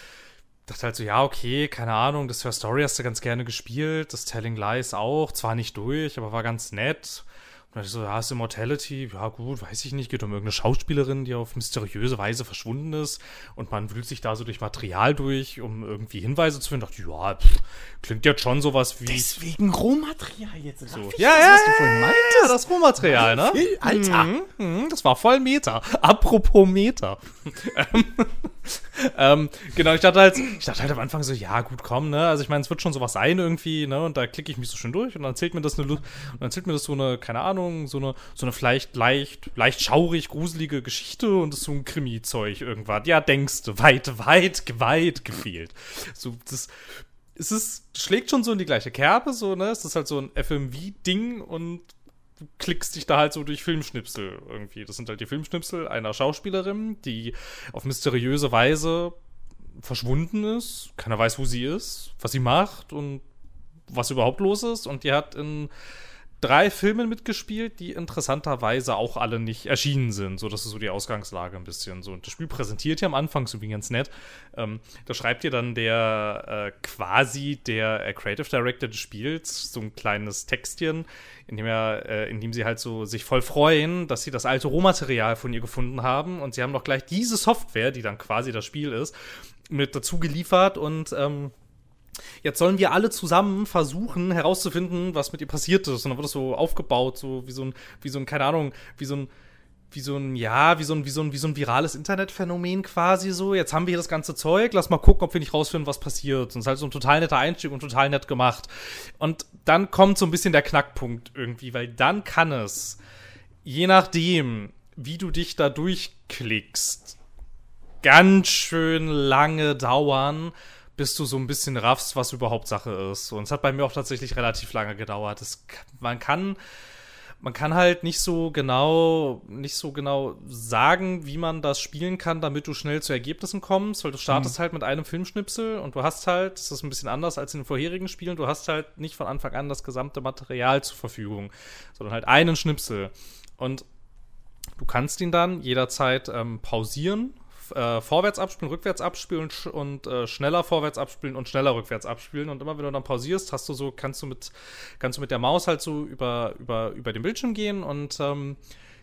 Dachte halt so, ja, okay, keine Ahnung, das Her Story hast du ganz gerne gespielt, das Telling Lies auch, zwar nicht durch, aber war ganz nett. Und dachte ich so, ja, ist Immortality, ja gut, weiß ich nicht, geht um irgendeine Schauspielerin, die auf mysteriöse Weise verschwunden ist und man wühlt sich da so durch Material durch, um irgendwie Hinweise zu finden. Dachte ich, ja, pff, klingt jetzt schon sowas wie. Deswegen Rohmaterial jetzt. So. ja, ja, was du vorhin meintest. ja, das Rohmaterial, ne? Alter. Mhm, mhm, das war voll Meta. Apropos Meta. [LAUGHS] Ähm, ähm, genau, ich dachte halt, ich dachte halt am Anfang so, ja, gut, komm, ne? Also ich meine, es wird schon sowas sein irgendwie, ne? Und da klicke ich mich so schön durch und dann erzählt mir das eine und dann erzählt mir das so eine, keine Ahnung, so eine, so eine vielleicht leicht, leicht schaurig, gruselige Geschichte und ist so ein Krimi-Zeug irgendwas. Ja, denkst du, weit, weit, weit gefehlt. So, das. Es ist, schlägt schon so in die gleiche Kerbe, so, ne? Es ist halt so ein FMV-Ding und du klickst dich da halt so durch Filmschnipsel irgendwie. Das sind halt die Filmschnipsel einer Schauspielerin, die auf mysteriöse Weise verschwunden ist. Keiner weiß, wo sie ist, was sie macht und was überhaupt los ist. Und die hat in drei Filmen mitgespielt, die interessanterweise auch alle nicht erschienen sind. So, das ist so die Ausgangslage ein bisschen. So, und das Spiel präsentiert ja am Anfang so wie ganz nett. Ähm, da schreibt ihr dann der äh, quasi der äh, Creative Director des Spiels so ein kleines Textchen, in dem er, äh, in dem sie halt so sich voll freuen, dass sie das alte Rohmaterial von ihr gefunden haben und sie haben doch gleich diese Software, die dann quasi das Spiel ist, mit dazu geliefert und ähm, Jetzt sollen wir alle zusammen versuchen herauszufinden, was mit ihr passiert ist. Und dann wird das so aufgebaut, so wie so ein, wie so ein, keine Ahnung, wie so ein, wie so ein, ja, wie so ein, wie so ein, wie so ein virales Internetphänomen quasi so. Jetzt haben wir hier das ganze Zeug, lass mal gucken, ob wir nicht rausfinden, was passiert. Und es ist halt so ein total netter Einstieg und total nett gemacht. Und dann kommt so ein bisschen der Knackpunkt irgendwie, weil dann kann es, je nachdem, wie du dich da durchklickst, ganz schön lange dauern, bis du so ein bisschen raffst, was überhaupt Sache ist. Und es hat bei mir auch tatsächlich relativ lange gedauert. Das, man kann man kann halt nicht so genau, nicht so genau sagen, wie man das spielen kann, damit du schnell zu Ergebnissen kommst, weil du startest mhm. halt mit einem Filmschnipsel und du hast halt, das ist ein bisschen anders als in den vorherigen Spielen, du hast halt nicht von Anfang an das gesamte Material zur Verfügung, sondern halt einen Schnipsel. Und du kannst ihn dann jederzeit ähm, pausieren äh, vorwärts abspielen, rückwärts abspielen und äh, schneller vorwärts abspielen und schneller rückwärts abspielen. Und immer wenn du dann pausierst, hast du so, kannst du mit, kannst du mit der Maus halt so über, über, über den Bildschirm gehen und ähm,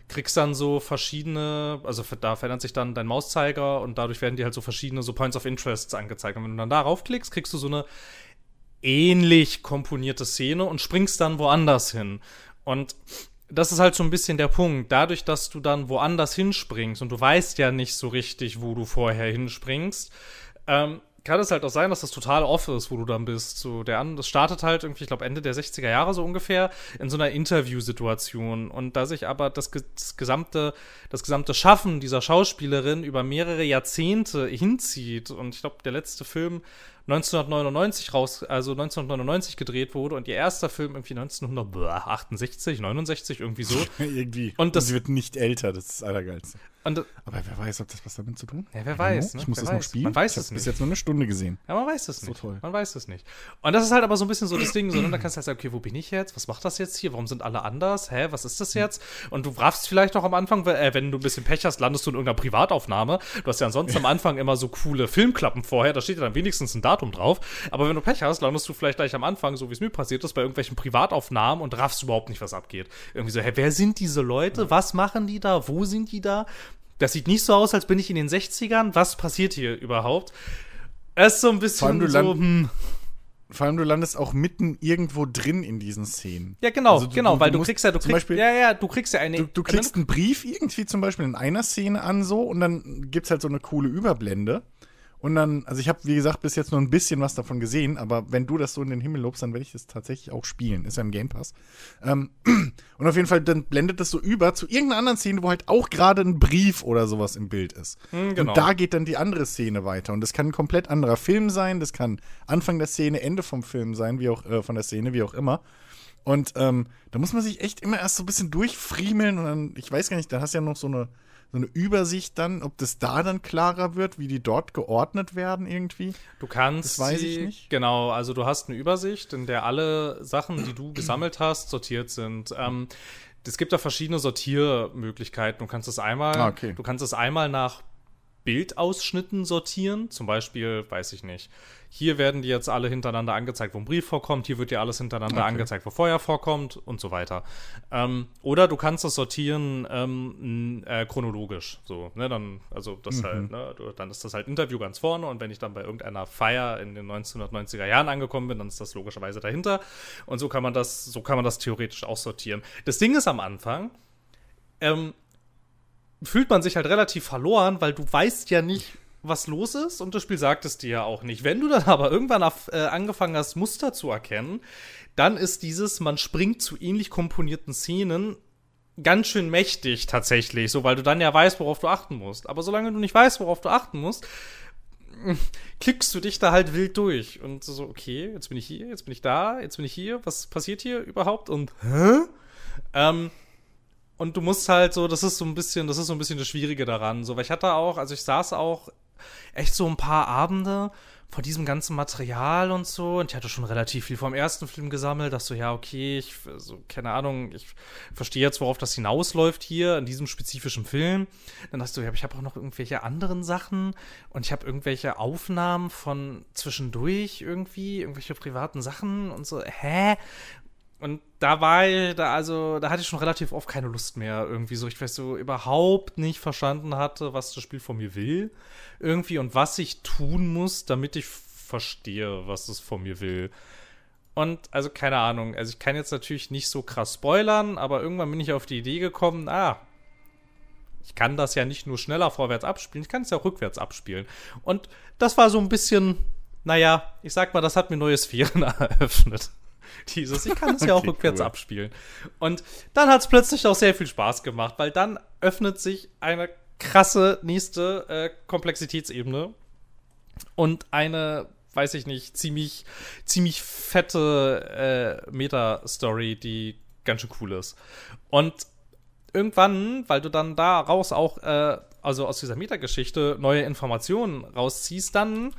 kriegst dann so verschiedene, also da verändert sich dann dein Mauszeiger und dadurch werden dir halt so verschiedene so Points of Interest angezeigt. Und wenn du dann darauf klickst, kriegst du so eine ähnlich komponierte Szene und springst dann woanders hin. Und das ist halt so ein bisschen der Punkt. Dadurch, dass du dann woanders hinspringst und du weißt ja nicht so richtig, wo du vorher hinspringst, ähm, kann es halt auch sein, dass das total off ist, wo du dann bist. So, der das startet halt irgendwie, ich glaube, Ende der 60er Jahre so ungefähr, in so einer Interviewsituation. Und da sich aber das, das, gesamte, das gesamte Schaffen dieser Schauspielerin über mehrere Jahrzehnte hinzieht, und ich glaube, der letzte Film 1999 raus, also 1999 gedreht wurde und ihr erster Film irgendwie 1968, 69, irgendwie so. [LAUGHS] irgendwie. Und das und sie wird nicht älter, das ist das Allergeilste. Und, Aber wer weiß, ob das was damit zu tun hat? Ja, wer weiß. Ne? Ich muss wer das weiß. noch spielen. Man weiß ich es nicht. bis jetzt nur eine Stunde gesehen. Ja, man weiß es So nicht. toll. Man weiß es nicht. Und das ist halt aber so ein bisschen so das Ding, so, ne? da kannst du halt sagen, okay, wo bin ich jetzt? Was macht das jetzt hier? Warum sind alle anders? Hä, was ist das jetzt? Und du raffst vielleicht noch am Anfang, äh, wenn du ein bisschen Pech hast, landest du in irgendeiner Privataufnahme. Du hast ja ansonsten am [LAUGHS] Anfang immer so coole Filmklappen vorher, da steht ja dann wenigstens ein Datum drauf. Aber wenn du Pech hast, landest du vielleicht gleich am Anfang, so wie es mir passiert ist, bei irgendwelchen Privataufnahmen und raffst überhaupt nicht, was abgeht. Irgendwie so, hä, wer sind diese Leute? Was machen die da? Wo sind die da? Das sieht nicht so aus, als bin ich in den 60ern. Was passiert hier überhaupt? Es ist so ein Vor allem, bisschen so, hm. Vor allem, du landest auch mitten irgendwo drin in diesen Szenen. Ja, genau, Also du- genau, du- weil du du, kriegst ja, du zum kriegst, Beispiel- ja, ja, du kriegst ja eine. Du, klickst einen Brief irgendwie zum Beispiel in einer Szene an so und dann gibt's halt so eine coole Überblende. Und dann, also ich habe, wie gesagt, bis jetzt nur ein bisschen was davon gesehen, aber wenn du das so in den Himmel lobst, dann werde ich das tatsächlich auch spielen. Ist ja im Game Pass. Ähm, [CLEARS THROAT] und auf jeden Fall, dann blendet das so über zu irgendeiner anderen Szene, wo halt auch gerade ein Brief oder sowas im Bild ist. Hm, genau. Und da geht dann die andere Szene weiter. Und das kann ein komplett anderer Film sein, das kann Anfang der Szene, Ende vom Film sein, wie auch, äh, von der Szene, wie auch immer. Und ähm, da muss man sich echt immer erst so ein bisschen durchfriemeln und dann, ich weiß gar nicht, da hast du ja noch so eine, so eine Übersicht dann, ob das da dann klarer wird, wie die dort geordnet werden irgendwie. Du kannst Das weiß sie, ich nicht. Genau, also du hast eine Übersicht, in der alle Sachen, die du gesammelt hast, sortiert sind. Ähm, es gibt da verschiedene Sortiermöglichkeiten. Du kannst es einmal, Ah, okay. du kannst es einmal nach Bildausschnitten sortieren. Zum Beispiel, weiß ich nicht. Hier werden die jetzt alle hintereinander angezeigt, wo ein Brief vorkommt. Hier wird dir alles hintereinander Okay. angezeigt, wo Feuer vorkommt und so weiter. Ähm, oder du kannst es sortieren ähm, äh, chronologisch. So, ne, dann, also das halt, ne, dann ist das halt Interview ganz vorne und wenn ich dann bei irgendeiner Feier in den 1990er Jahren angekommen bin, dann ist das logischerweise dahinter. Und so kann man das, so kann man das theoretisch auch sortieren. Das Ding ist am Anfang, ähm, fühlt man sich halt relativ verloren, weil du weißt ja nicht, was los ist und das Spiel sagt es dir ja auch nicht. Wenn du dann aber irgendwann auf, äh, angefangen hast, Muster zu erkennen, dann ist dieses, man springt zu ähnlich komponierten Szenen ganz schön mächtig tatsächlich, so weil du dann ja weißt, worauf du achten musst. Aber solange du nicht weißt, worauf du achten musst, [LAUGHS] klickst du dich da halt wild durch und so okay, jetzt bin ich hier, jetzt bin ich da, jetzt bin ich hier, was passiert hier überhaupt und hä? Ähm, und du musst halt so, das ist so ein bisschen, das ist so ein bisschen das Schwierige daran, so weil ich hatte auch, also ich saß auch echt so ein paar Abende vor diesem ganzen Material und so. Und ich hatte schon relativ viel vom ersten Film gesammelt, dass so, ja, okay, ich, so, keine Ahnung, ich verstehe jetzt, worauf das hinausläuft hier in diesem spezifischen Film. Dann hast du, ja, ich habe auch noch irgendwelche anderen Sachen und ich habe irgendwelche Aufnahmen von zwischendurch irgendwie, irgendwelche privaten Sachen und so, hä? Und da war ich, da, also, da hatte ich schon relativ oft keine Lust mehr irgendwie so. Ich weiß so überhaupt nicht verstanden hatte, was das Spiel von mir will. Irgendwie und was ich tun muss, damit ich verstehe, was es von mir will. Und also keine Ahnung, also ich kann jetzt natürlich nicht so krass spoilern, aber irgendwann bin ich auf die Idee gekommen, ah, ich kann das ja nicht nur schneller vorwärts abspielen, ich kann es ja rückwärts abspielen. Und das war so ein bisschen, naja, ich sag mal, das hat mir neue Sphären [LAUGHS] eröffnet. Dieses, ich kann es ja auch rückwärts cool. abspielen. Und dann hat es plötzlich auch sehr viel Spaß gemacht, weil dann öffnet sich eine krasse nächste äh, Komplexitätsebene und eine, weiß ich nicht, ziemlich, ziemlich fette äh, Meta-Story, die ganz schön cool ist. Und irgendwann, weil du dann daraus auch, äh, also aus dieser Meta-Geschichte neue Informationen rausziehst, dann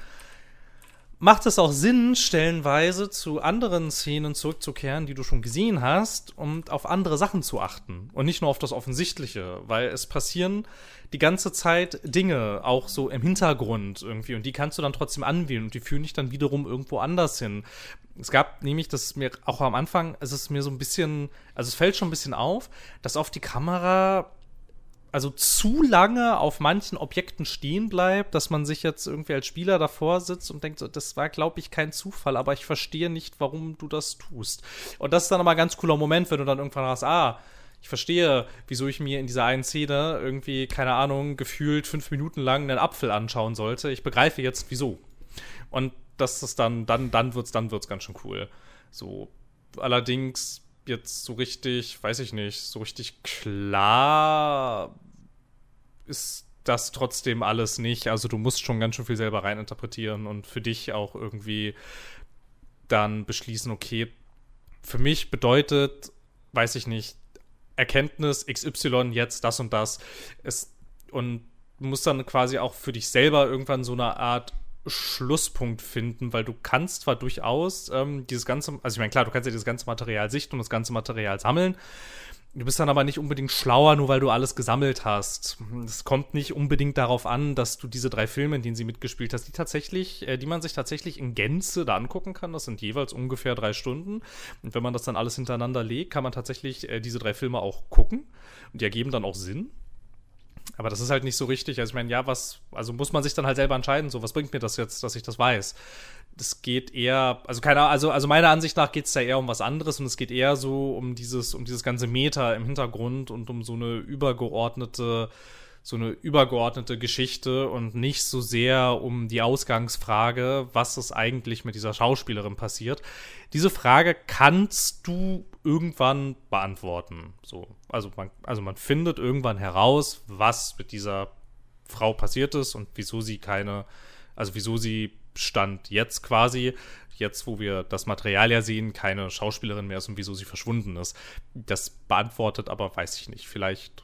macht es auch Sinn, stellenweise zu anderen Szenen zurückzukehren, die du schon gesehen hast, und auf andere Sachen zu achten und nicht nur auf das Offensichtliche, weil es passieren die ganze Zeit Dinge, auch so im Hintergrund irgendwie, und die kannst du dann trotzdem anwählen und die führen dich dann wiederum irgendwo anders hin. Es gab nämlich, das mir auch am Anfang, es ist mir so ein bisschen, also es fällt schon ein bisschen auf, dass oft die Kamera also zu lange auf manchen Objekten stehen bleibt, dass man sich jetzt irgendwie als Spieler davor sitzt und denkt, so, das war, glaube ich, kein Zufall, aber ich verstehe nicht, warum du das tust. Und das ist dann aber ein ganz cooler Moment, wenn du dann irgendwann hast, ah, ich verstehe, wieso ich mir in dieser einen Szene irgendwie, keine Ahnung, gefühlt fünf Minuten lang einen Apfel anschauen sollte. Ich begreife jetzt, wieso. Und das ist dann, dann, dann wird's, dann wird's ganz schön cool. So, allerdings jetzt so richtig, weiß ich nicht, so richtig klar ist das trotzdem alles nicht. Also du musst schon ganz schön viel selber reininterpretieren und für dich auch irgendwie dann beschließen, okay, für mich bedeutet, weiß ich nicht, Erkenntnis XY jetzt das und das. Es, und du musst dann quasi auch für dich selber irgendwann so eine Art Schlusspunkt finden, weil du kannst zwar durchaus ähm, dieses ganze, also ich meine, klar, du kannst ja dieses ganze Material sichten und das ganze Material sammeln, Du bist dann aber nicht unbedingt schlauer, nur weil du alles gesammelt hast. Es kommt nicht unbedingt darauf an, dass du diese drei Filme, in denen sie mitgespielt hast, die tatsächlich, äh, die man sich tatsächlich in Gänze da angucken kann. Das sind jeweils ungefähr drei Stunden. Und wenn man das dann alles hintereinander legt, kann man tatsächlich äh, diese drei Filme auch gucken. Und die ergeben dann auch Sinn. Aber das ist halt nicht so richtig. Also ich meine, ja, was, also muss man sich dann halt selber entscheiden, so, was bringt mir das jetzt, dass ich das weiß? Das geht eher, also keine also, also meiner Ansicht nach geht es da eher um was anderes und es geht eher so um dieses, um dieses ganze Meta im Hintergrund und um so eine übergeordnete so eine übergeordnete Geschichte und nicht so sehr um die Ausgangsfrage, was ist eigentlich mit dieser Schauspielerin passiert. Diese Frage kannst du irgendwann beantworten. So, also man, also man findet irgendwann heraus, was mit dieser Frau passiert ist und wieso sie keine, also wieso sie Stand jetzt quasi, jetzt wo wir das Material ja sehen, keine Schauspielerin mehr ist und wieso sie verschwunden ist. Das beantwortet aber, weiß ich nicht, vielleicht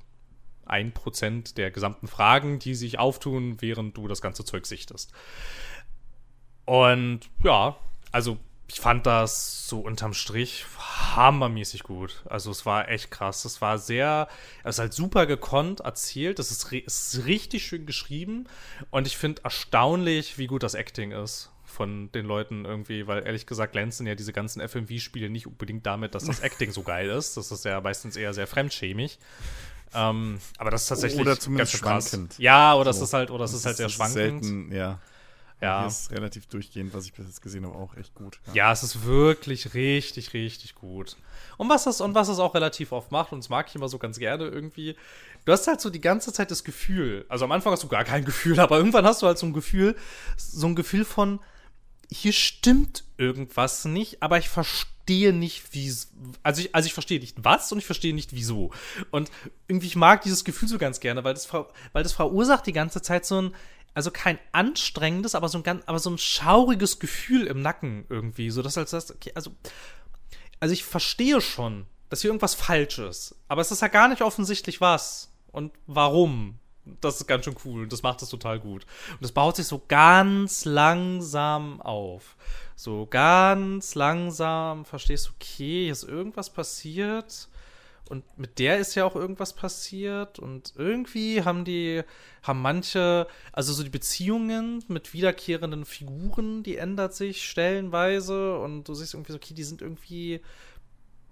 ein Prozent der gesamten Fragen, die sich auftun, während du das ganze Zeug sichtest. Und ja, also ich fand das so unterm Strich hammermäßig gut. Also es war echt krass. Es war sehr, es ist halt super gekonnt erzählt. Es ist, es ist richtig schön geschrieben. Und ich finde erstaunlich, wie gut das Acting ist von den Leuten irgendwie, weil ehrlich gesagt glänzen ja diese ganzen FMV-Spiele nicht unbedingt damit, dass das [LAUGHS] Acting so geil ist. Das ist ja meistens eher sehr fremdschämig. Ähm, aber das ist tatsächlich oder zumindest schwankend. Ja, oder so. es ist halt, oder es ist halt sehr schwankend. Selten, ja. Ja. Hier ist relativ durchgehend, was ich bis jetzt gesehen habe, auch echt gut. Ja, es ist wirklich richtig, richtig gut. Und was es, und was es auch relativ oft macht, und das mag ich immer so ganz gerne irgendwie, du hast halt so die ganze Zeit das Gefühl, also am Anfang hast du gar kein Gefühl, [LAUGHS] aber irgendwann hast du halt so ein Gefühl, so ein Gefühl von, hier stimmt irgendwas nicht, aber ich verstehe nicht, wie also ich, also ich verstehe nicht was und ich verstehe nicht wieso. Und irgendwie ich mag dieses Gefühl so ganz gerne, weil das, weil das verursacht die ganze Zeit so ein, also kein anstrengendes, aber so ein ganz, aber so ein schauriges Gefühl im Nacken irgendwie, so dass als das, okay, also, also ich verstehe schon, dass hier irgendwas falsch ist, aber es ist ja gar nicht offensichtlich was und warum. Das ist ganz schön cool und das macht es total gut. Und das baut sich so ganz langsam auf. So ganz langsam verstehst du, okay, hier ist irgendwas passiert. Und mit der ist ja auch irgendwas passiert. Und irgendwie haben die, haben manche, also so die Beziehungen mit wiederkehrenden Figuren, die ändert sich stellenweise. Und du siehst irgendwie so, okay, die sind irgendwie,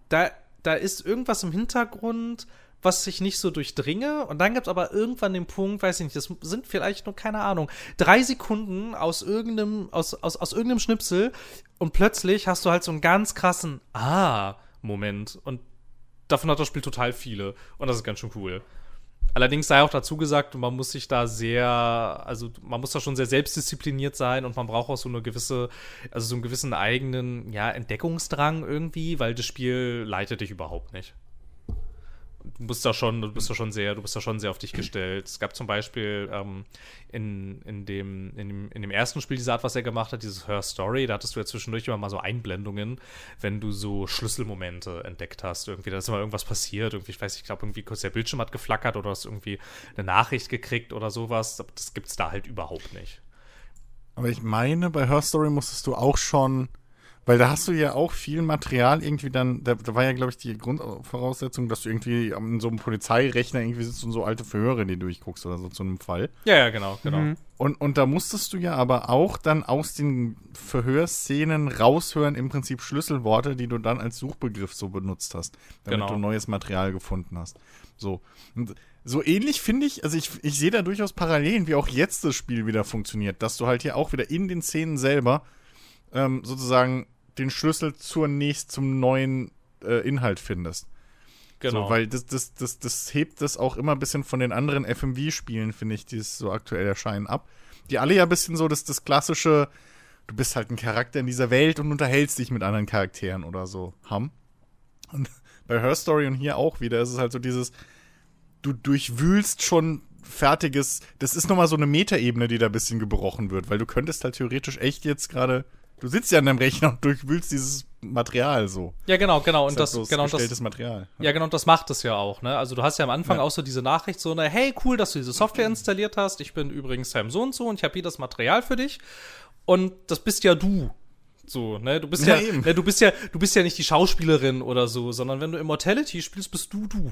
da, da ist irgendwas im Hintergrund, was ich nicht so durchdringe. Und dann gibt es aber irgendwann den Punkt, weiß ich nicht, das sind vielleicht nur, keine Ahnung, drei Sekunden aus irgendeinem, aus, aus, aus irgendeinem Schnipsel und plötzlich hast du halt so einen ganz krassen Ah-Moment. Und davon hat das Spiel total viele. Und das ist ganz schön cool. Allerdings sei auch dazu gesagt, man muss sich da sehr, also man muss da schon sehr selbstdiszipliniert sein und man braucht auch so eine gewisse, also so einen gewissen eigenen, ja, Entdeckungsdrang irgendwie, weil das Spiel leitet dich überhaupt nicht. Du bist da schon, du bist da schon sehr, du bist da schon sehr auf dich gestellt. Es gab zum Beispiel ähm, in, in, dem, in, dem, in dem ersten Spiel dieser Art, was er gemacht hat, dieses Her Story, da hattest du ja zwischendurch immer mal so Einblendungen, wenn du so Schlüsselmomente entdeckt hast. Irgendwie, da ist immer irgendwas passiert. Irgendwie, ich weiß nicht, ich glaube, irgendwie kurz der Bildschirm hat geflackert oder hast irgendwie eine Nachricht gekriegt oder sowas. Das gibt's da halt überhaupt nicht. Aber ich meine, bei Her Story musstest du auch schon, weil da hast du ja auch viel Material irgendwie dann, da, da war ja, glaube ich, die Grundvoraussetzung, dass du irgendwie in so einem Polizeirechner irgendwie sitzt und so alte Verhöre die durchguckst oder so zu einem Fall. Ja, ja, genau, genau. Und, und da musstest du ja aber auch dann aus den Verhörszenen raushören, im Prinzip Schlüsselworte, die du dann als Suchbegriff so benutzt hast, damit Genau. du neues Material gefunden hast. So. Und so ähnlich finde ich, also ich, ich sehe da durchaus Parallelen, wie auch jetzt das Spiel wieder funktioniert, dass du halt hier auch wieder in den Szenen selber ähm, sozusagen den Schlüssel zur nächst, zum neuen äh, Inhalt findest. genau. So, weil das, das, das, das hebt das auch immer ein bisschen von den anderen FMV-Spielen, finde ich, die es so aktuell erscheinen, ab. Die alle ja ein bisschen so das, das klassische, du bist halt ein Charakter in dieser Welt und unterhältst dich mit anderen Charakteren oder so haben. Und bei Her Story und hier auch wieder ist es halt so dieses, du durchwühlst schon fertiges, das ist nochmal so eine Metaebene, die da ein bisschen gebrochen wird, weil du könntest halt theoretisch echt jetzt gerade, du sitzt ja an deinem Rechner und durchwühlst dieses Material so. ja, genau, genau. Und Das das, ist genau, das, Material. Ja, genau, und das macht es ja auch, ne? Also du hast ja am Anfang Ja. auch so diese Nachricht, so, ne, hey, cool, dass du diese Software installiert hast. Ich bin übrigens Sam so und so und ich habe hier das Material für dich. Und das bist ja du. So, ne? Du bist ja, Ja, eben. ne, du bist ja, du bist ja nicht die Schauspielerin oder so, sondern wenn du Immortality spielst, bist du du.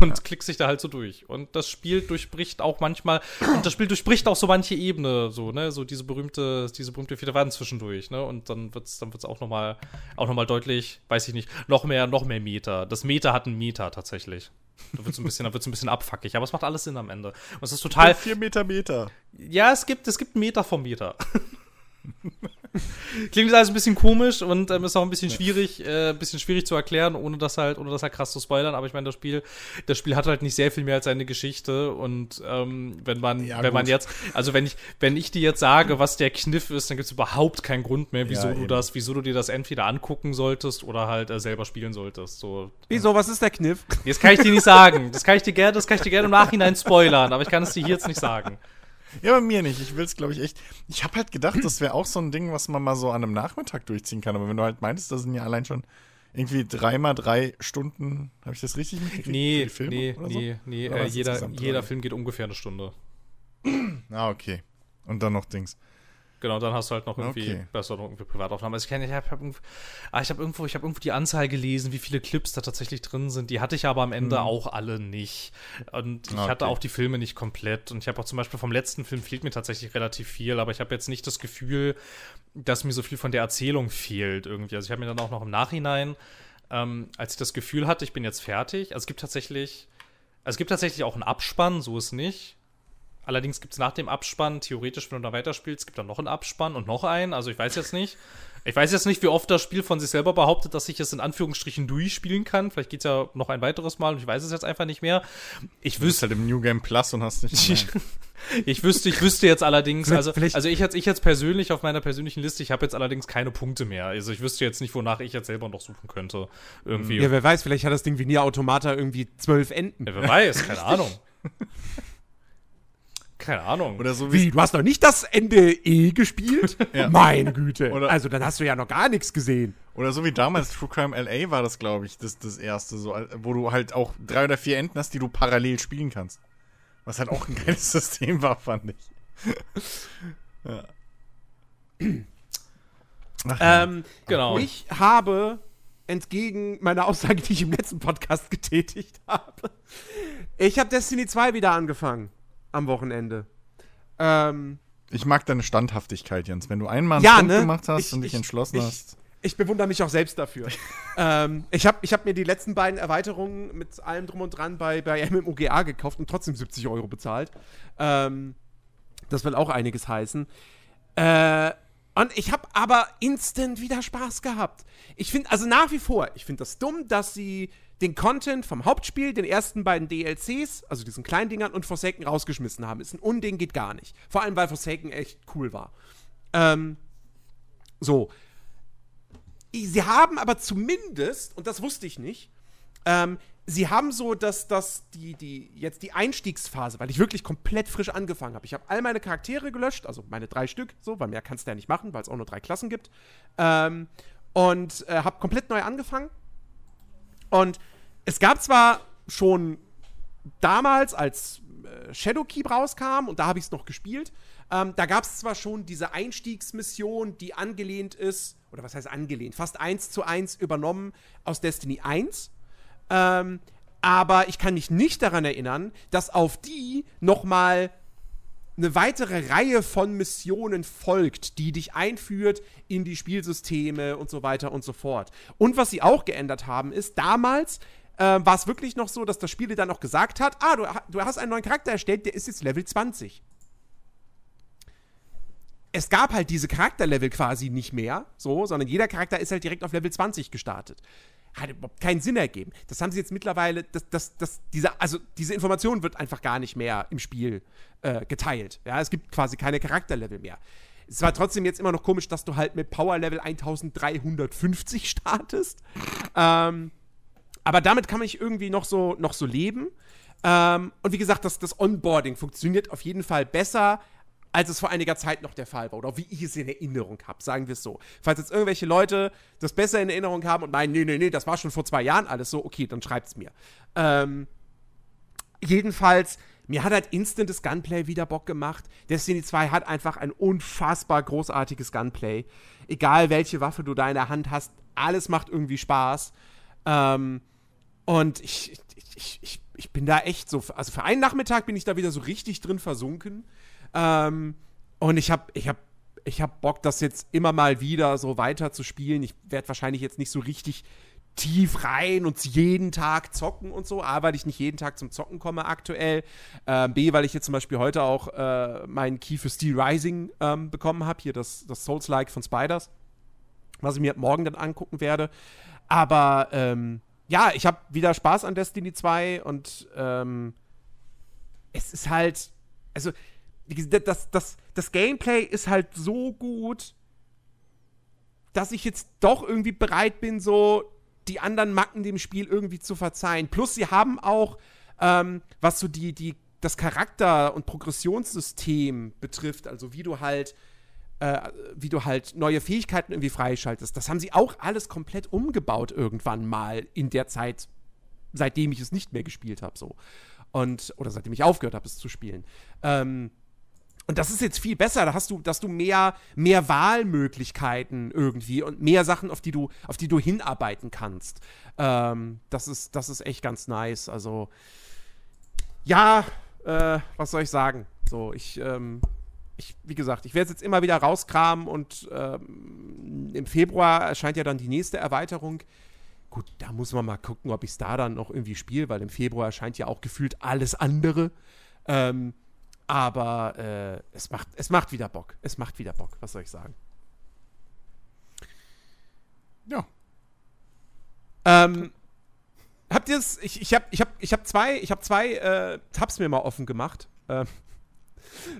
Und klickst dich da halt so durch. Und das Spiel durchbricht auch manchmal, und das Spiel durchbricht auch so manche Ebene, so, ne, so diese berühmte, diese berühmte vierte Wand zwischendurch, ne, und dann wird's, dann wird's auch nochmal, auch nochmal deutlich, weiß ich nicht, noch mehr, noch mehr Meter. Das Meter hat einen Meter tatsächlich. Da wird's ein bisschen, da wird's ein bisschen abfackig, aber es macht alles Sinn am Ende. Und es ist total, Vier Meter Meter. ja, es gibt, es gibt einen Meter vom Meter. [LAUGHS] [LAUGHS] Klingt jetzt alles ein bisschen komisch und ähm, ist auch ein bisschen schwierig, äh, ein bisschen schwierig zu erklären, ohne das halt, ohne das halt krass zu spoilern. Aber ich meine, das Spiel, das Spiel hat halt nicht sehr viel mehr als eine Geschichte. Und ähm, wenn man, Ja, wenn man gut. jetzt, also wenn ich, wenn ich dir jetzt sage, was der Kniff ist, dann gibt es überhaupt keinen Grund mehr, wieso Ja, du das, wieso du dir das entweder angucken solltest oder halt äh, selber spielen solltest. So, Wieso, was ist der Kniff? Jetzt kann ich dir nicht sagen. Das kann ich dir gerne, das kann ich dir gerne im Nachhinein spoilern, aber ich kann es dir hier jetzt nicht sagen. Ja, bei mir nicht. Ich will es, glaube ich, echt. Ich habe halt gedacht, das wäre auch so ein Ding, was man mal so an einem Nachmittag durchziehen kann. Aber wenn du halt meintest, das sind ja allein schon irgendwie dreimal drei Stunden. Habe ich das richtig mitgekriegt? Nee, Filme nee, so? nee, nee. Äh, jeder jeder? Film geht ungefähr eine Stunde. Ah, okay. Und dann noch Dings. Genau, dann hast du halt noch irgendwie Okay. besser noch irgendwie Privataufnahmen. Also ich kenne, ich habe hab irgendwo, ah, ich habe irgendwo, ich habe irgendwo die Anzahl gelesen, wie viele Clips da tatsächlich drin sind. Die hatte ich aber am Ende auch alle nicht. Und ich Ah, hatte okay. auch die Filme nicht komplett. Und ich habe auch zum Beispiel vom letzten Film fehlt mir tatsächlich relativ viel, aber ich habe jetzt nicht das Gefühl, dass mir so viel von der Erzählung fehlt irgendwie. Also ich habe mir dann auch noch im Nachhinein, ähm, als ich das Gefühl hatte, ich bin jetzt fertig. Also es gibt tatsächlich, also es gibt tatsächlich auch einen Abspann, so ist nicht. Allerdings gibt es nach dem Abspann, theoretisch, wenn du da weiterspielst, gibt dann noch einen Abspann und noch einen. Also ich weiß jetzt nicht. Ich weiß jetzt nicht, wie oft das Spiel von sich selber behauptet, dass ich es in Anführungsstrichen durchspielen kann. Vielleicht geht es ja noch ein weiteres Mal und ich weiß es jetzt einfach nicht mehr. Ich wüsste halt im New Game Plus und hast nicht. [LAUGHS] ich, ich wüsste, ich wüsste jetzt allerdings, also, also ich jetzt, ich jetzt persönlich auf meiner persönlichen Liste, ich habe jetzt allerdings keine Punkte mehr. Also ich wüsste jetzt nicht, wonach ich jetzt selber noch suchen könnte. Irgendwie. Ja, wer weiß, vielleicht hat das Ding wie Nier Automata irgendwie zwölf Enden. Ja, wer weiß, keine [LAUGHS] Ahnung. Keine Ahnung. Oder so wie Wie, du hast noch nicht das Ende E gespielt? [LAUGHS] Ja. Meine Güte. Oder- also dann hast du ja noch gar nichts gesehen. Oder so wie damals True Crime LA war das, glaube ich, das, das erste, so, wo du halt auch drei oder vier Enden hast, die du parallel spielen kannst. Was halt auch ein [LAUGHS] geiles System war, fand ich. [LAUGHS] ja. Ach, ja. Ähm, Genau. Ich habe, entgegen meiner Aussage, die ich im letzten Podcast getätigt habe, ich habe Destiny 2 wieder angefangen am Wochenende. Ähm, ich mag deine Standhaftigkeit, Jens. Wenn du einmal einen ja, Punkt ne? gemacht hast Ich- und dich ich- entschlossen ich, hast. Ich bewundere mich auch selbst dafür. [LAUGHS] ähm, ich habe ich hab mir die letzten beiden Erweiterungen mit allem drum und dran bei, bei MMOGA gekauft und trotzdem 70 Euro bezahlt. Ähm, das will auch einiges heißen. Äh, und ich habe aber instant wieder Spaß gehabt. Ich finde, also nach wie vor, ich finde das dumm, dass sie den Content vom Hauptspiel, den ersten beiden DLCs, also diesen kleinen Dingern und Forsaken rausgeschmissen haben. Ist ein Unding, geht gar nicht. Vor allem, weil Forsaken echt cool war. Ähm, so. Sie haben aber zumindest, und das wusste ich nicht, ähm, sie haben so, dass das die, die, jetzt die Einstiegsphase, weil ich wirklich komplett frisch angefangen habe. Ich habe all meine Charaktere gelöscht, also meine drei Stück, so, weil mehr kannst du ja nicht machen, weil es auch nur drei Klassen gibt. Ähm, und äh, habe komplett neu angefangen. Und es gab zwar schon damals, als äh, Shadowkeep rauskam, und da habe ich es noch gespielt, ähm, da gab es zwar schon diese Einstiegsmission, die angelehnt ist, oder was heißt angelehnt, fast eins zu eins übernommen aus Destiny 1. Ähm, aber ich kann mich nicht daran erinnern, dass auf die nochmal eine weitere Reihe von Missionen folgt, die dich einführt in die Spielsysteme und so weiter und so fort. Und was sie auch geändert haben, ist, damals äh, war es wirklich noch so, dass das Spiel dann auch gesagt hat, ah, du, du hast einen neuen Charakter erstellt, der ist jetzt Level 20. Es gab halt diese Charakterlevel quasi nicht mehr, so, sondern jeder Charakter ist halt direkt auf Level 20 gestartet. Hat überhaupt keinen Sinn ergeben. Das haben sie jetzt mittlerweile, das, das, das, diese, also diese Information wird einfach gar nicht mehr im Spiel äh, geteilt. Ja, es gibt quasi keine Charakterlevel mehr. Es war trotzdem jetzt immer noch komisch, dass du halt mit Power Level 1350 startest. Ähm, aber damit kann ich irgendwie noch so, noch so leben. Ähm, und wie gesagt, das, das Onboarding funktioniert auf jeden Fall besser, als es vor einiger Zeit noch der Fall war. Oder wie ich es in Erinnerung habe, sagen wir es so. Falls jetzt irgendwelche Leute das besser in Erinnerung haben und meinen, nee, nee, nee, das war schon vor zwei Jahren alles so, okay, dann schreibt's mir. Ähm, jedenfalls, mir hat halt instant das Gunplay wieder Bock gemacht. Destiny 2 hat einfach ein unfassbar großartiges Gunplay. Egal welche Waffe du da in der Hand hast, alles macht irgendwie Spaß. Ähm, und ich, ich, ich, ich, bin da echt so, also für einen Nachmittag bin ich da wieder so richtig drin versunken. Ähm, und ich habe ich hab, ich hab Bock, das jetzt immer mal wieder so weiter zu spielen. Ich werde wahrscheinlich jetzt nicht so richtig tief rein und jeden Tag zocken und so. A, weil ich nicht jeden Tag zum Zocken komme aktuell. Ähm, B, weil ich jetzt zum Beispiel heute auch äh, meinen Key für Steel Rising ähm, bekommen habe. Hier das, das Souls-like von Spiders. Was ich mir morgen dann angucken werde. Aber ähm, ja, ich habe wieder Spaß an Destiny 2 und ähm, es ist halt, also das, das, das Gameplay ist halt so gut, dass ich jetzt doch irgendwie bereit bin, so die anderen Macken dem Spiel irgendwie zu verzeihen. Plus, sie haben auch, ähm, was so die, die, das Charakter- und Progressionssystem betrifft, also wie du halt, äh, wie du halt neue Fähigkeiten irgendwie freischaltest, das haben sie auch alles komplett umgebaut irgendwann mal in der Zeit, seitdem ich es nicht mehr gespielt habe, so. Und, oder seitdem ich aufgehört habe, es zu spielen. Ähm, und das ist jetzt viel besser. Da hast du, dass du mehr, mehr Wahlmöglichkeiten irgendwie und mehr Sachen, auf die du, auf die du hinarbeiten kannst. Ähm, das ist, das ist echt ganz nice. Also, ja, äh, was soll ich sagen? So, ich, ähm, ich, wie gesagt, ich werde es jetzt immer wieder rauskramen und ähm, im Februar erscheint ja dann die nächste Erweiterung. Gut, da muss man mal gucken, ob ich es da dann noch irgendwie spiele, weil im Februar erscheint ja auch gefühlt alles andere. Ähm, Aber äh, es, macht, es macht wieder Bock. Es macht wieder Bock. Was soll ich sagen? Ja. Ähm, habt ihr es? Ich, ich habe ich hab, ich hab zwei, ich hab zwei äh, Tabs mir mal offen gemacht. Ähm,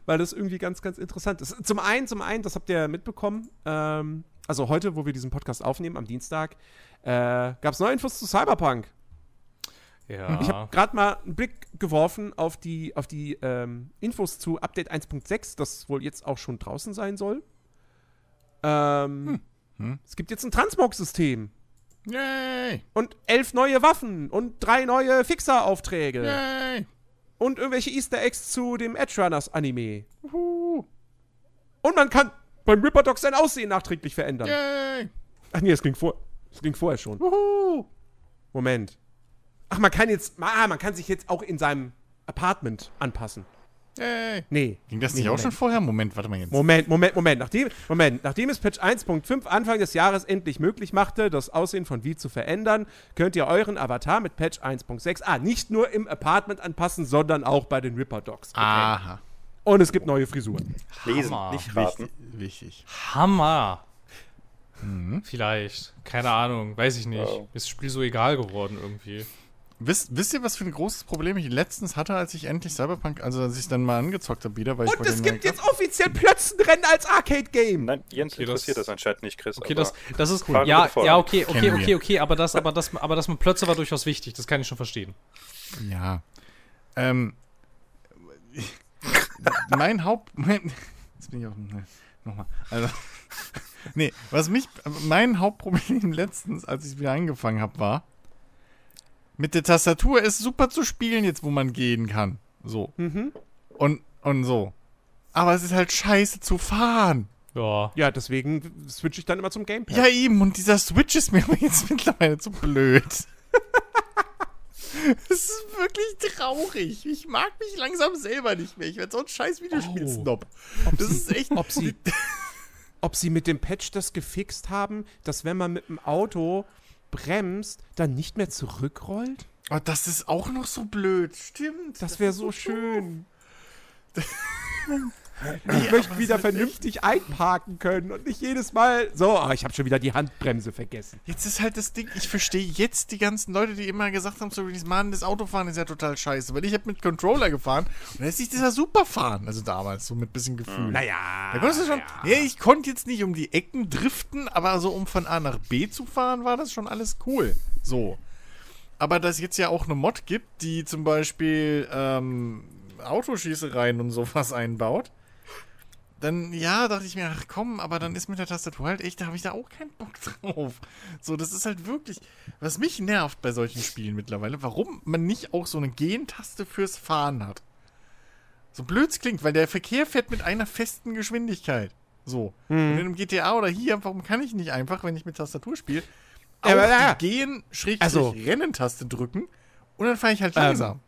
weil das irgendwie ganz, ganz interessant ist. Zum einen, zum einen, das habt ihr mitbekommen, ähm, also heute, wo wir diesen Podcast aufnehmen, am Dienstag, äh, gab es neue Infos zu Cyberpunk. Ja. Ich habe gerade mal einen Blick geworfen auf die, auf die ähm, Infos zu Update 1.6, das wohl jetzt auch schon draußen sein soll. Ähm, Hm. Es gibt jetzt ein Transmog-System Yay! und elf neue Waffen und drei neue Fixer-Aufträge Yay! Und irgendwelche Easter Eggs zu dem Edge Runners Anime. Uhu. Und man kann beim Ripper Dog sein Aussehen nachträglich verändern. Yay! Ach nee, das ging, vor, das ging vorher schon. Uhu. Moment. Ach, man kann jetzt, ah, man kann sich jetzt auch in seinem Apartment anpassen. Yay! Nee. Ging das nee, nicht auch Moment. schon vorher? Moment, warte mal jetzt. Moment, Moment, Moment. Nachdem, Moment. Nachdem es Patch 1.5 Anfang des Jahres endlich möglich machte, das Aussehen von V zu verändern, könnt ihr euren Avatar mit Patch 1.6 ah, nicht nur im Apartment anpassen, sondern auch bei den Ripper Dogs. Aha. Und es gibt neue Frisuren. Lesen, Hammer. nicht raten. Wichtig. wichtig. Hammer. Mhm. Vielleicht. Keine Ahnung. Weiß ich nicht. Wow. Ist das Spiel so egal geworden irgendwie. Wisst, wisst ihr, was für ein großes Problem ich letztens hatte, als ich endlich Cyberpunk, also als ich dann mal angezockt habe wieder, weil ich Und es den gibt jetzt offiziell Plötzenrennen als Arcade-Game. Nein, Jens Okay, das- interessiert das, anscheinend nicht, Chris. Okay, aber das, das ist wir Ja, ja, okay, okay, Kennen okay, wir. okay, aber das, aber das, aber das mit Plötze war durchaus wichtig. Das kann ich schon verstehen. Ja. Ähm. mein Haupt. Mein, jetzt bin ich auch. Ne, Nochmal. Also. [LAUGHS] nee, was mich. Mein Hauptproblem [LAUGHS] letztens, als ich wieder angefangen habe, war. Mit der Tastatur ist super zu spielen, jetzt wo man gehen kann. So. Mhm. Und, und so. Aber es ist halt scheiße zu fahren. Ja. Ja, deswegen switche ich dann immer zum Gamepad. Ja, eben. Und dieser Switch ist mir aber [LAUGHS] jetzt mittlerweile zu blöd. [LAUGHS] Es ist wirklich traurig. Ich mag mich langsam selber nicht mehr. Ich werde so ein scheiß Videospiel-Snob. Ob Das sie, ist echt. ob, sie, [LAUGHS] ob sie mit dem Patch das gefixt haben, dass wenn man mit dem Auto bremst, dann nicht mehr zurückrollt? Oh, das ist auch noch so blöd. Stimmt. Das wäre so schön. [LAUGHS] Ich möchte wieder vernünftig einparken können und nicht jedes Mal so, ah, ich habe schon wieder die Handbremse vergessen. Jetzt ist halt das Ding, ich verstehe jetzt die ganzen Leute, die immer gesagt haben, so Release, Mann, das Autofahren ist ja total scheiße. Weil ich habe mit Controller gefahren und da ist sich dieser super fahren. Also damals, so mit bisschen Gefühl. Naja. Da konntest du schon. Ja. ich konnte jetzt nicht um die Ecken driften, aber so um von A nach B zu fahren, war das schon alles cool. So. Aber dass es jetzt ja auch eine Mod gibt, die zum Beispiel ähm, Autoschießereien und sowas einbaut, dann ja, dachte ich mir, ach komm, aber dann ist mit der Tastatur halt echt, da habe ich da auch keinen Bock [LAUGHS] drauf. So, das ist halt wirklich, was mich nervt bei solchen Spielen mittlerweile, warum man nicht auch so eine Gehentaste fürs Fahren hat. So blöd es klingt, weil der Verkehr fährt mit einer festen Geschwindigkeit. So. Und in einem GTA oder hier, warum kann ich nicht einfach, wenn ich mit Tastatur spiele, auch Ja, aber ja. die Gehen, Schrägstrich, Also- Rennen-Taste drücken und dann fahre ich halt Ähm, langsam.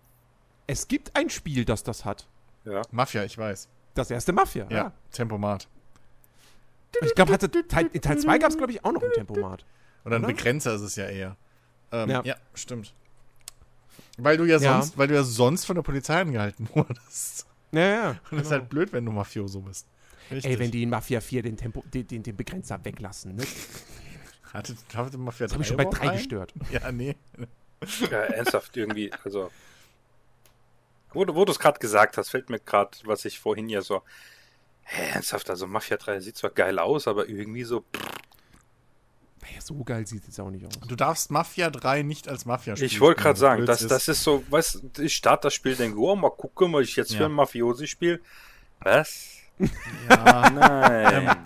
Es gibt ein Spiel, das das hat. Ja. Mafia, ich weiß. Das erste Mafia. Ja, Tempomat. Ich glaube, hatte Teil, in Teil 2 gab es, glaube ich, auch noch ein Tempomat. Oder ein Oder? Begrenzer ist es ja eher. Ähm, ja. Ja. stimmt. Weil du ja, Ja. sonst, weil du ja sonst von der Polizei angehalten [LAUGHS] wurdest. Ja, ja. Und das ist halt blöd, wenn du Mafioso bist. Richtig. Ey, wenn die in Mafia 4 den, Tempo, den, den, den Begrenzer weglassen, ne? [LAUGHS] Hatte, hatte Mafia Das habe ich schon bei überhaupt 3 einen? gestört. [LAUGHS] Ja, nee. ja, ernsthaft irgendwie, also. Wo, du- wo du es gerade gesagt hast, fällt mir gerade, was ich vorhin ja so. Hä, ernsthaft, also Mafia 3 sieht zwar geil aus, aber irgendwie so. Naja, so geil sieht es auch nicht aus. Du darfst Mafia 3 nicht als Mafia spielen. Ich wollte gerade sagen, das, ist. das ist so, weißt du, ich starte das Spiel, denke, oh, mal gucken, was ich jetzt Ja. für ein Mafiosi spiele. Was? Ja, [LAUGHS] Nein.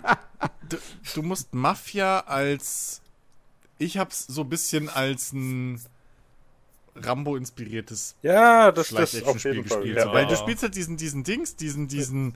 du, du musst Mafia als. Ich hab's so ein bisschen als ein Rambo-inspiriertes ja, das, das auf Schleich-Action-Spiel jeden Fall. gespielt. Ja. so. Weil du spielst halt diesen, diesen Dings, diesen, diesen,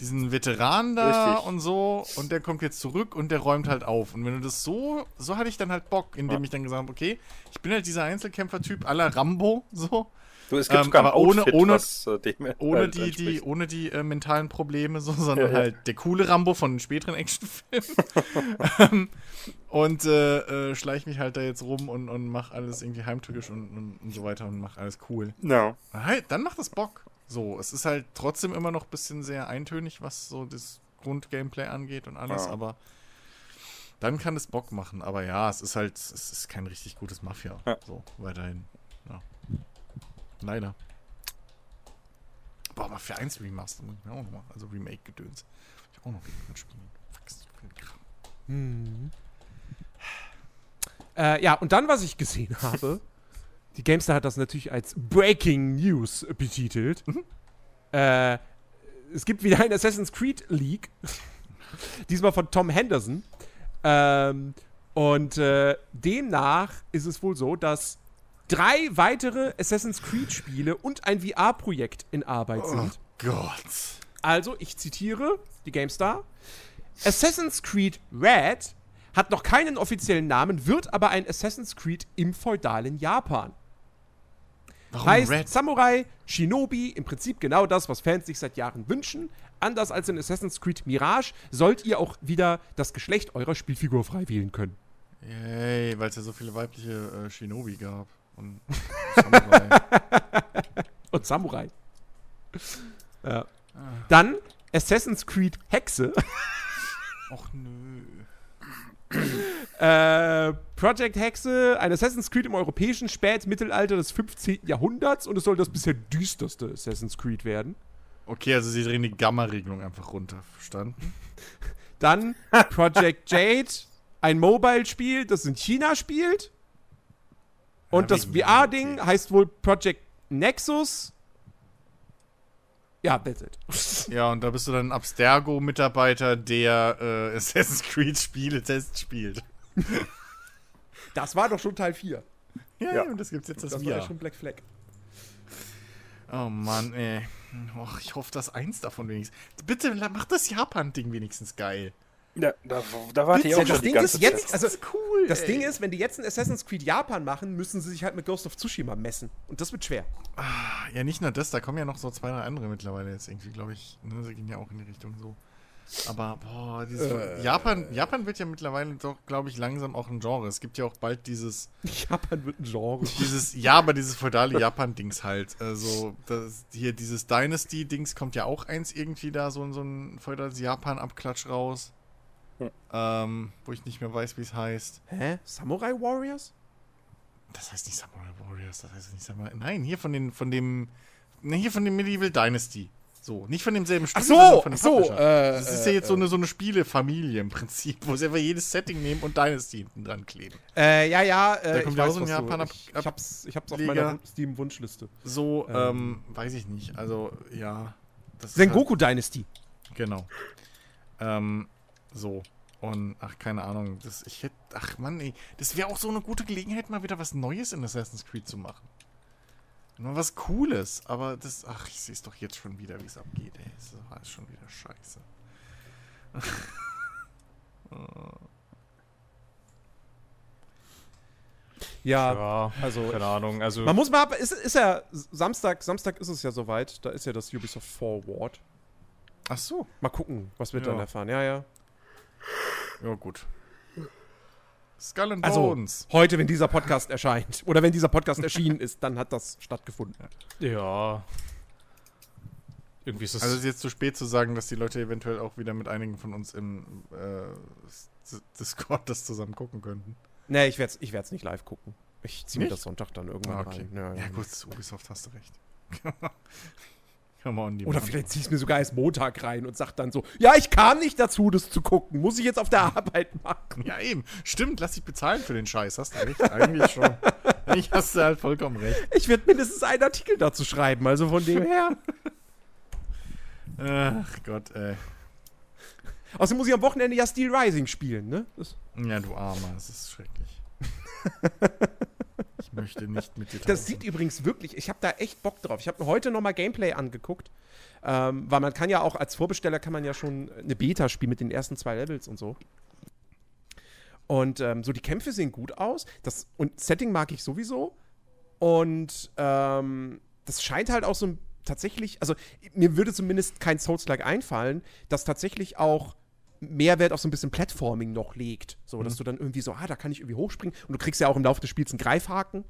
diesen Veteran da Richtig. und so und der kommt jetzt zurück und der räumt halt auf. Und wenn du das so, so hatte ich dann halt Bock, indem Ja. ich dann gesagt habe, okay, ich bin halt dieser Einzelkämpfer-Typ aller Rambo, [LAUGHS] so, Du, es gibt Ähm, sogar aber ohne- Outfit, ohne- was äh, [LAUGHS] ohne halt die, die, ohne die äh, mentalen Probleme, so, sondern Ja, ja. halt der coole Rambo von den späteren [LAUGHS] Actionfilmen. Ähm, und äh, äh, schleich mich halt da jetzt rum und, und mach alles irgendwie heimtückisch und, und, und so weiter und mach alles cool. Ja. Halt, dann macht das Bock. So, es ist halt trotzdem immer noch ein bisschen sehr eintönig, was so das Grundgameplay angeht und alles, Ja. aber dann kann es Bock machen. Aber ja, es ist halt, es ist kein richtig gutes Mafia. Ja. So, weiterhin. Leider. Boah, Mafia 1 Remaster muss ich mir auch noch machen. Also Remake-Gedöns. Ich auch noch irgendwann spielen. Viel Kram. Äh, ja, und dann, was ich gesehen habe, [LAUGHS] die Gamestar hat das natürlich als Breaking News betitelt. Äh, es gibt wieder ein Assassin's Creed Leak. [LAUGHS] Diesmal von Tom Henderson. Ähm, und äh, demnach ist es wohl so, dass drei weitere Assassin's Creed Spiele und ein VR-Projekt in Arbeit sind. Gott. Also, ich zitiere die GameStar. Assassin's Creed Red hat noch keinen offiziellen Namen, wird aber ein Assassin's Creed im feudalen Japan. Warum heißt Red? Samurai, Shinobi, im Prinzip genau das, was Fans sich seit Jahren wünschen. Anders als in Assassin's Creed Mirage sollt ihr auch wieder das Geschlecht eurer Spielfigur frei wählen können. Yay, weil es ja so viele weibliche äh, Shinobi gab. Und Samurai. [LAUGHS] Und Samurai. Ja. Dann Assassin's Creed Hexe. [LAUGHS] Och nö. Äh, Project Hexe, ein Assassin's Creed im europäischen Spätmittelalter des 15. Jahrhunderts und es soll das bisher düsterste Assassin's Creed werden. Okay, also sie drehen die Gamma-Regelung einfach runter. Verstanden? Dann Project Jade, ein Mobile-Spiel, das in China spielt. Und das VR-Ding heißt wohl Project Nexus. Ja, that's it. [LAUGHS] Ja, und da bist du dann ein Abstergo-Mitarbeiter, der äh, Assassin's Creed-Spiele test spielt. [LAUGHS] Das war doch schon Teil 4. Ja, Ja. und das gibt's jetzt das, Das war VR. ja schon Black Flag. Oh Mann, ey. Och, ich hoffe, dass eins davon wenigstens. Bitte mach das Japan-Ding wenigstens geil. Ja, da, da warte ich auch schon das die Ding ganze ist jetzt- Zeit. also, das ist cool. Das ey. Ding ist, wenn die jetzt ein Assassin's Creed Japan machen, müssen sie sich halt mit Ghost of Tsushima messen. Und das wird schwer. Ja, nicht nur das, da kommen ja noch so zwei, drei andere mittlerweile jetzt irgendwie, glaube ich. Ne, sie gehen ja auch in die Richtung so. Aber, boah, dieses. Äh. Japan, Japan wird ja mittlerweile doch, glaube ich, langsam auch ein Genre. Es gibt ja auch bald dieses. [LAUGHS] Japan wird ein Genre. Dieses, ja, aber dieses feudale Japan-Dings halt. Also, das, hier dieses Dynasty-Dings kommt ja auch eins irgendwie da, so, so ein feudales Japan-Abklatsch raus. Hm. Ähm, wo ich nicht mehr weiß, wie es heißt. Hä? Samurai Warriors? Das heißt nicht Samurai Warriors, das heißt nicht Samurai. Nein, hier von den, von dem. Ne, hier von dem Medieval Dynasty. So, nicht von demselben Spiel, Ach so, sondern von dem so, Publisher. äh, Das ist ja jetzt so eine, so eine Spielefamilie im Prinzip, wo sie einfach jedes Setting nehmen und Dynasty hinten dran kleben. Äh, ja, ja, äh, Da ich kommt ja auch so ein Japan ab- ich, ich hab's, ich hab's auf meiner Steam-Wunschliste. So, Ähm. ähm, weiß ich nicht. Also, ja. Sengoku Dynasty. Halt, genau. Ähm, so. Und, ach, keine Ahnung. Das, ich hätte, ach Mann, ey. Das wäre auch so eine gute Gelegenheit, mal wieder was Neues in Assassin's Creed zu machen. Mal was Cooles. Aber das, ach, ich sehe es doch jetzt schon wieder, wie es abgeht, ey. Das ist alles schon wieder scheiße. [LAUGHS] Ja, Ja, also keine Ahnung. Also, man muss mal, ab- ist, ist ja Samstag, Samstag ist es ja soweit, da ist ja das Ubisoft Forward. Ach so. Mal gucken, was wir Ja. dann erfahren. Ja, ja. Ja, gut. Skull and Also, Bones. heute, wenn dieser Podcast erscheint, oder wenn dieser Podcast [LAUGHS] erschienen ist, dann hat das stattgefunden. ja. Irgendwie ist es. Also es ist jetzt zu spät zu sagen, dass die Leute eventuell auch wieder mit einigen von uns im äh, Discord das zusammen gucken könnten. Nee, ich werde es ich werd's nicht live gucken. Ich ziehe mir das Sonntag dann irgendwann Ah, okay. rein. Ja, Ja, gut, Ubisoft hast du recht. [LAUGHS] On, die Oder vielleicht zieh ich es mir sogar erst Montag rein und sag dann so, ja, ich kam nicht dazu, das zu gucken. Muss ich jetzt auf der Arbeit machen. Ja, eben. Stimmt, lass dich bezahlen für den Scheiß. Hast du recht. Eigentlich schon. Eigentlich hast du halt vollkommen recht. Ich werde mindestens einen Artikel dazu schreiben, also von dem her. Ach Gott, ey. Außerdem muss ich am Wochenende ja Steel Rising spielen, ne? Das, Ja, du Armer, das ist schrecklich. [LAUGHS] Ich möchte nicht mit dir das tauschen. sieht übrigens wirklich, ich habe da echt Bock drauf. Ich habe mir heute nochmal Gameplay angeguckt, ähm, weil man kann ja auch als Vorbesteller kann man ja schon eine Beta spielen mit den ersten zwei Levels und so. Und ähm, so die Kämpfe sehen gut aus. Das, und Setting mag ich sowieso. Und ähm, das scheint halt auch so tatsächlich, also mir würde zumindest kein Souls-like einfallen, das tatsächlich auch Mehrwert auf so ein bisschen Platforming noch legt. So, dass du dann irgendwie so, ah, da kann ich irgendwie hochspringen. Und du kriegst ja auch im Laufe des Spiels einen Greifhaken.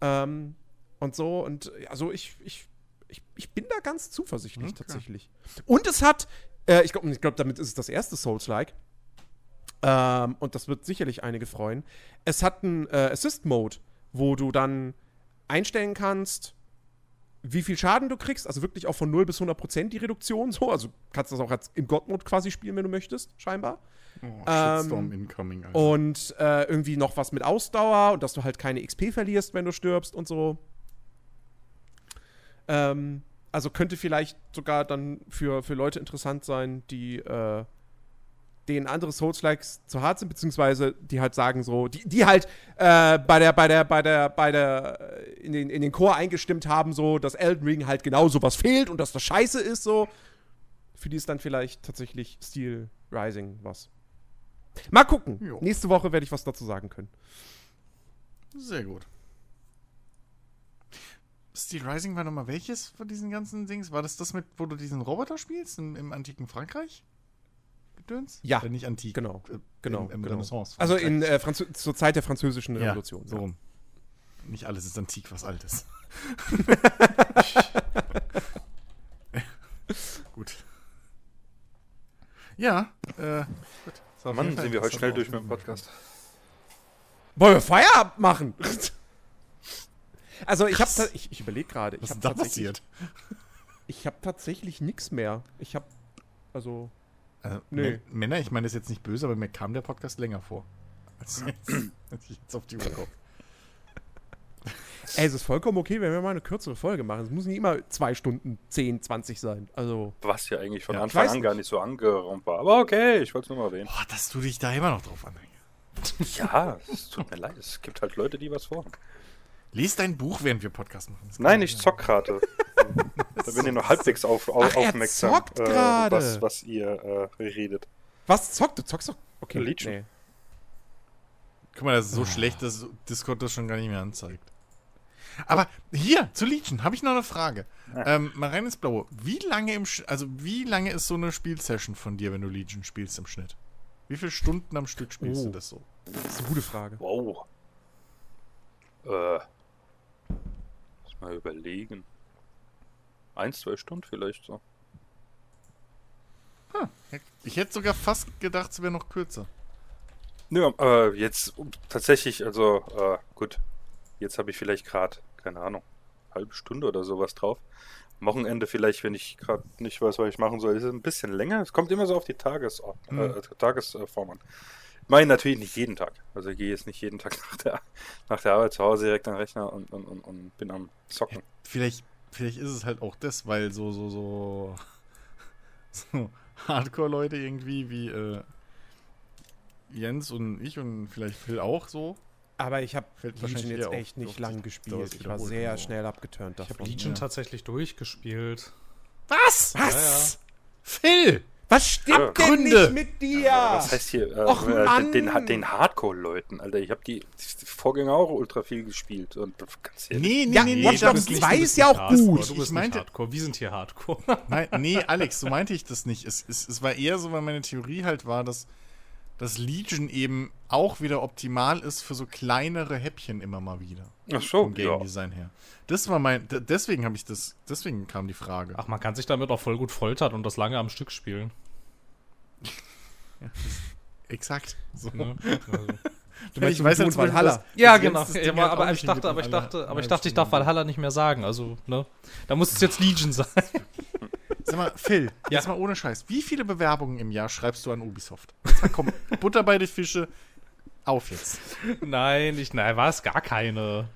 Ähm, und so. Und also ich, ich, Ich, ich bin da ganz zuversichtlich Okay. tatsächlich. Und es hat, äh, ich glaube, ich glaub, damit ist es das erste Souls-like. Ähm, und das wird sicherlich einige freuen. Es hat einen äh, Assist-Mode, wo du dann einstellen kannst, wie viel Schaden du kriegst. Also wirklich auch von 0 bis 100 Prozent die Reduktion. So. Also kannst du das auch als im God-Mode quasi spielen, wenn du möchtest, scheinbar. Oh, Ähm, Shitstorm incoming, Alter. Und äh, irgendwie noch was mit Ausdauer und dass du halt keine XP verlierst, wenn du stirbst und so. Ähm, also könnte vielleicht sogar dann für, für Leute interessant sein, die äh, denen andere Souls-Likes zu hart sind, beziehungsweise die halt sagen so, die, die halt äh, bei der, bei der, bei der, bei der, äh, in den, in den Chor eingestimmt haben, so, dass Elden Ring halt genau sowas fehlt und dass das scheiße ist, so. Für die ist dann vielleicht tatsächlich Steel Rising was. Mal gucken. Jo. Nächste Woche werde ich was dazu sagen können. Sehr gut. Steel Rising war nochmal welches von diesen ganzen Dings? War das das mit, wo du diesen Roboter spielst im, im antiken Frankreich? Gedöns? Ja, Äh, nicht antik. Genau, äh, genau, Im, im genau. Renaissance. Also in äh, zur Zeit der französischen ja, Revolution. so rum. Nicht alles ist antik, was alt ist. [LAUGHS] gut. Ja, äh, gut. Mann, sind wir heute schnell durch mit dem. Podcast. Wollen wir Feierabend machen? Also ich habe ich, ich überlege gerade, ich Was ist da tatsächlich, passiert? ich habe tatsächlich nichts mehr. Ich habe also Also. Mä- Männer, ich meine das ist jetzt nicht böse, aber mir kam der Podcast länger vor. Als, [LAUGHS] jetzt, als ich jetzt auf die Uhr gucke. ey, es ist vollkommen okay, wenn wir mal eine kürzere Folge machen. Es muss nicht immer zwei Stunden 10, 20 sein. Also Was ja eigentlich von Ja, Anfang an gar nicht so angeraumt war. Aber okay, ich wollte es nur mal erwähnen. Boah, dass du dich da immer noch drauf anhängst. Ja, es tut mir leid. Es gibt halt Leute, die was vorhaben. Lies dein Buch, während wir Podcast machen. Nein, ich zock gerade. [LAUGHS] da bin ich noch halbwegs auf, auf, Ach, er aufmerksam, zockt äh, gerade. was, was ihr äh, redet. was zockt du? Zockst doch. Okay, Legion. nee. Guck mal, das ist so schlecht, dass Discord das schon gar nicht mehr anzeigt. Aber hier, zu Legion, habe ich noch eine Frage. Ähm, mal rein ins Blaue. Wie lange im Sch also wie lange ist so eine Spielsession von dir, wenn du Legion spielst im Schnitt? Wie viele Stunden am Stück spielst Oh. du das so? Das ist eine gute Frage. Wow. Äh. Muss mal überlegen. Eins, zwei Stunden vielleicht so. Ich hätte sogar fast gedacht, es wäre noch kürzer. Nö, äh, jetzt tatsächlich, also, äh, gut. Jetzt habe ich vielleicht gerade, keine Ahnung, halbe Stunde oder sowas drauf. Am Wochenende vielleicht, wenn ich gerade nicht weiß, was ich machen soll, ist es ein bisschen länger. Es kommt immer so auf die Tagesordnung, Hm. äh, Tagesform an. Ich meine natürlich nicht jeden Tag. Also ich gehe jetzt nicht jeden Tag nach der, nach der Arbeit zu Hause direkt an den Rechner und, und, und, und bin am Zocken. Vielleicht, vielleicht ist es halt auch das, weil so, so, so, so Hardcore-Leute irgendwie wie äh, Jens und ich und vielleicht Phil auch so. Aber ich habe Legion wahrscheinlich jetzt echt nicht lang gespielt. Ich war sehr so. schnell abgeturnt Ich habe davon. Legion ja. tatsächlich durchgespielt. Was? Was? Phil! Was stimmt Ja. denn Gründe. nicht mit dir? Was heißt hier? Äh, Och, äh, Mann. den, den, den Hardcore-Leuten, Alter. Ich habe die, die Vorgänger auch ultra viel gespielt. Und ganz. Nee, nee, Ja, nee, Watch nee, Dogs das nicht. 2 Du ist ja auch Hardcore, gut. Du Ich bist meinte- nicht Hardcore. Wir sind hier Hardcore. Nein, nee, Alex, so meinte ich das nicht. Es, es, es war eher so, weil meine Theorie halt war, dass, dass Legion eben auch wieder optimal ist für so kleinere Häppchen immer mal wieder. Ach so, Vom Game ja. Design her. Das war mein, deswegen habe ich das, deswegen kam die Frage. Ach, man kann sich damit auch voll gut foltern und das lange am Stück spielen. [LAUGHS] Exakt. So. Ne? [LAUGHS] Also. Du meinst, ich weiß jetzt Valhalla. Ja, dass genau. Das Ja, aber, aber ich dachte, aber ich dachte, aber ich dachte, ich darf. Valhalla nicht mehr sagen. Also, ne? Da muss es jetzt Legion [LAUGHS] sein. Sag mal, Phil, Ja. jetzt mal ohne Scheiß. Wie viele Bewerbungen im Jahr schreibst du an Ubisoft? Jetzt mal komm, [LAUGHS] Butter bei die Fische. Auf jetzt. Nein, ich, nein, war es gar keine.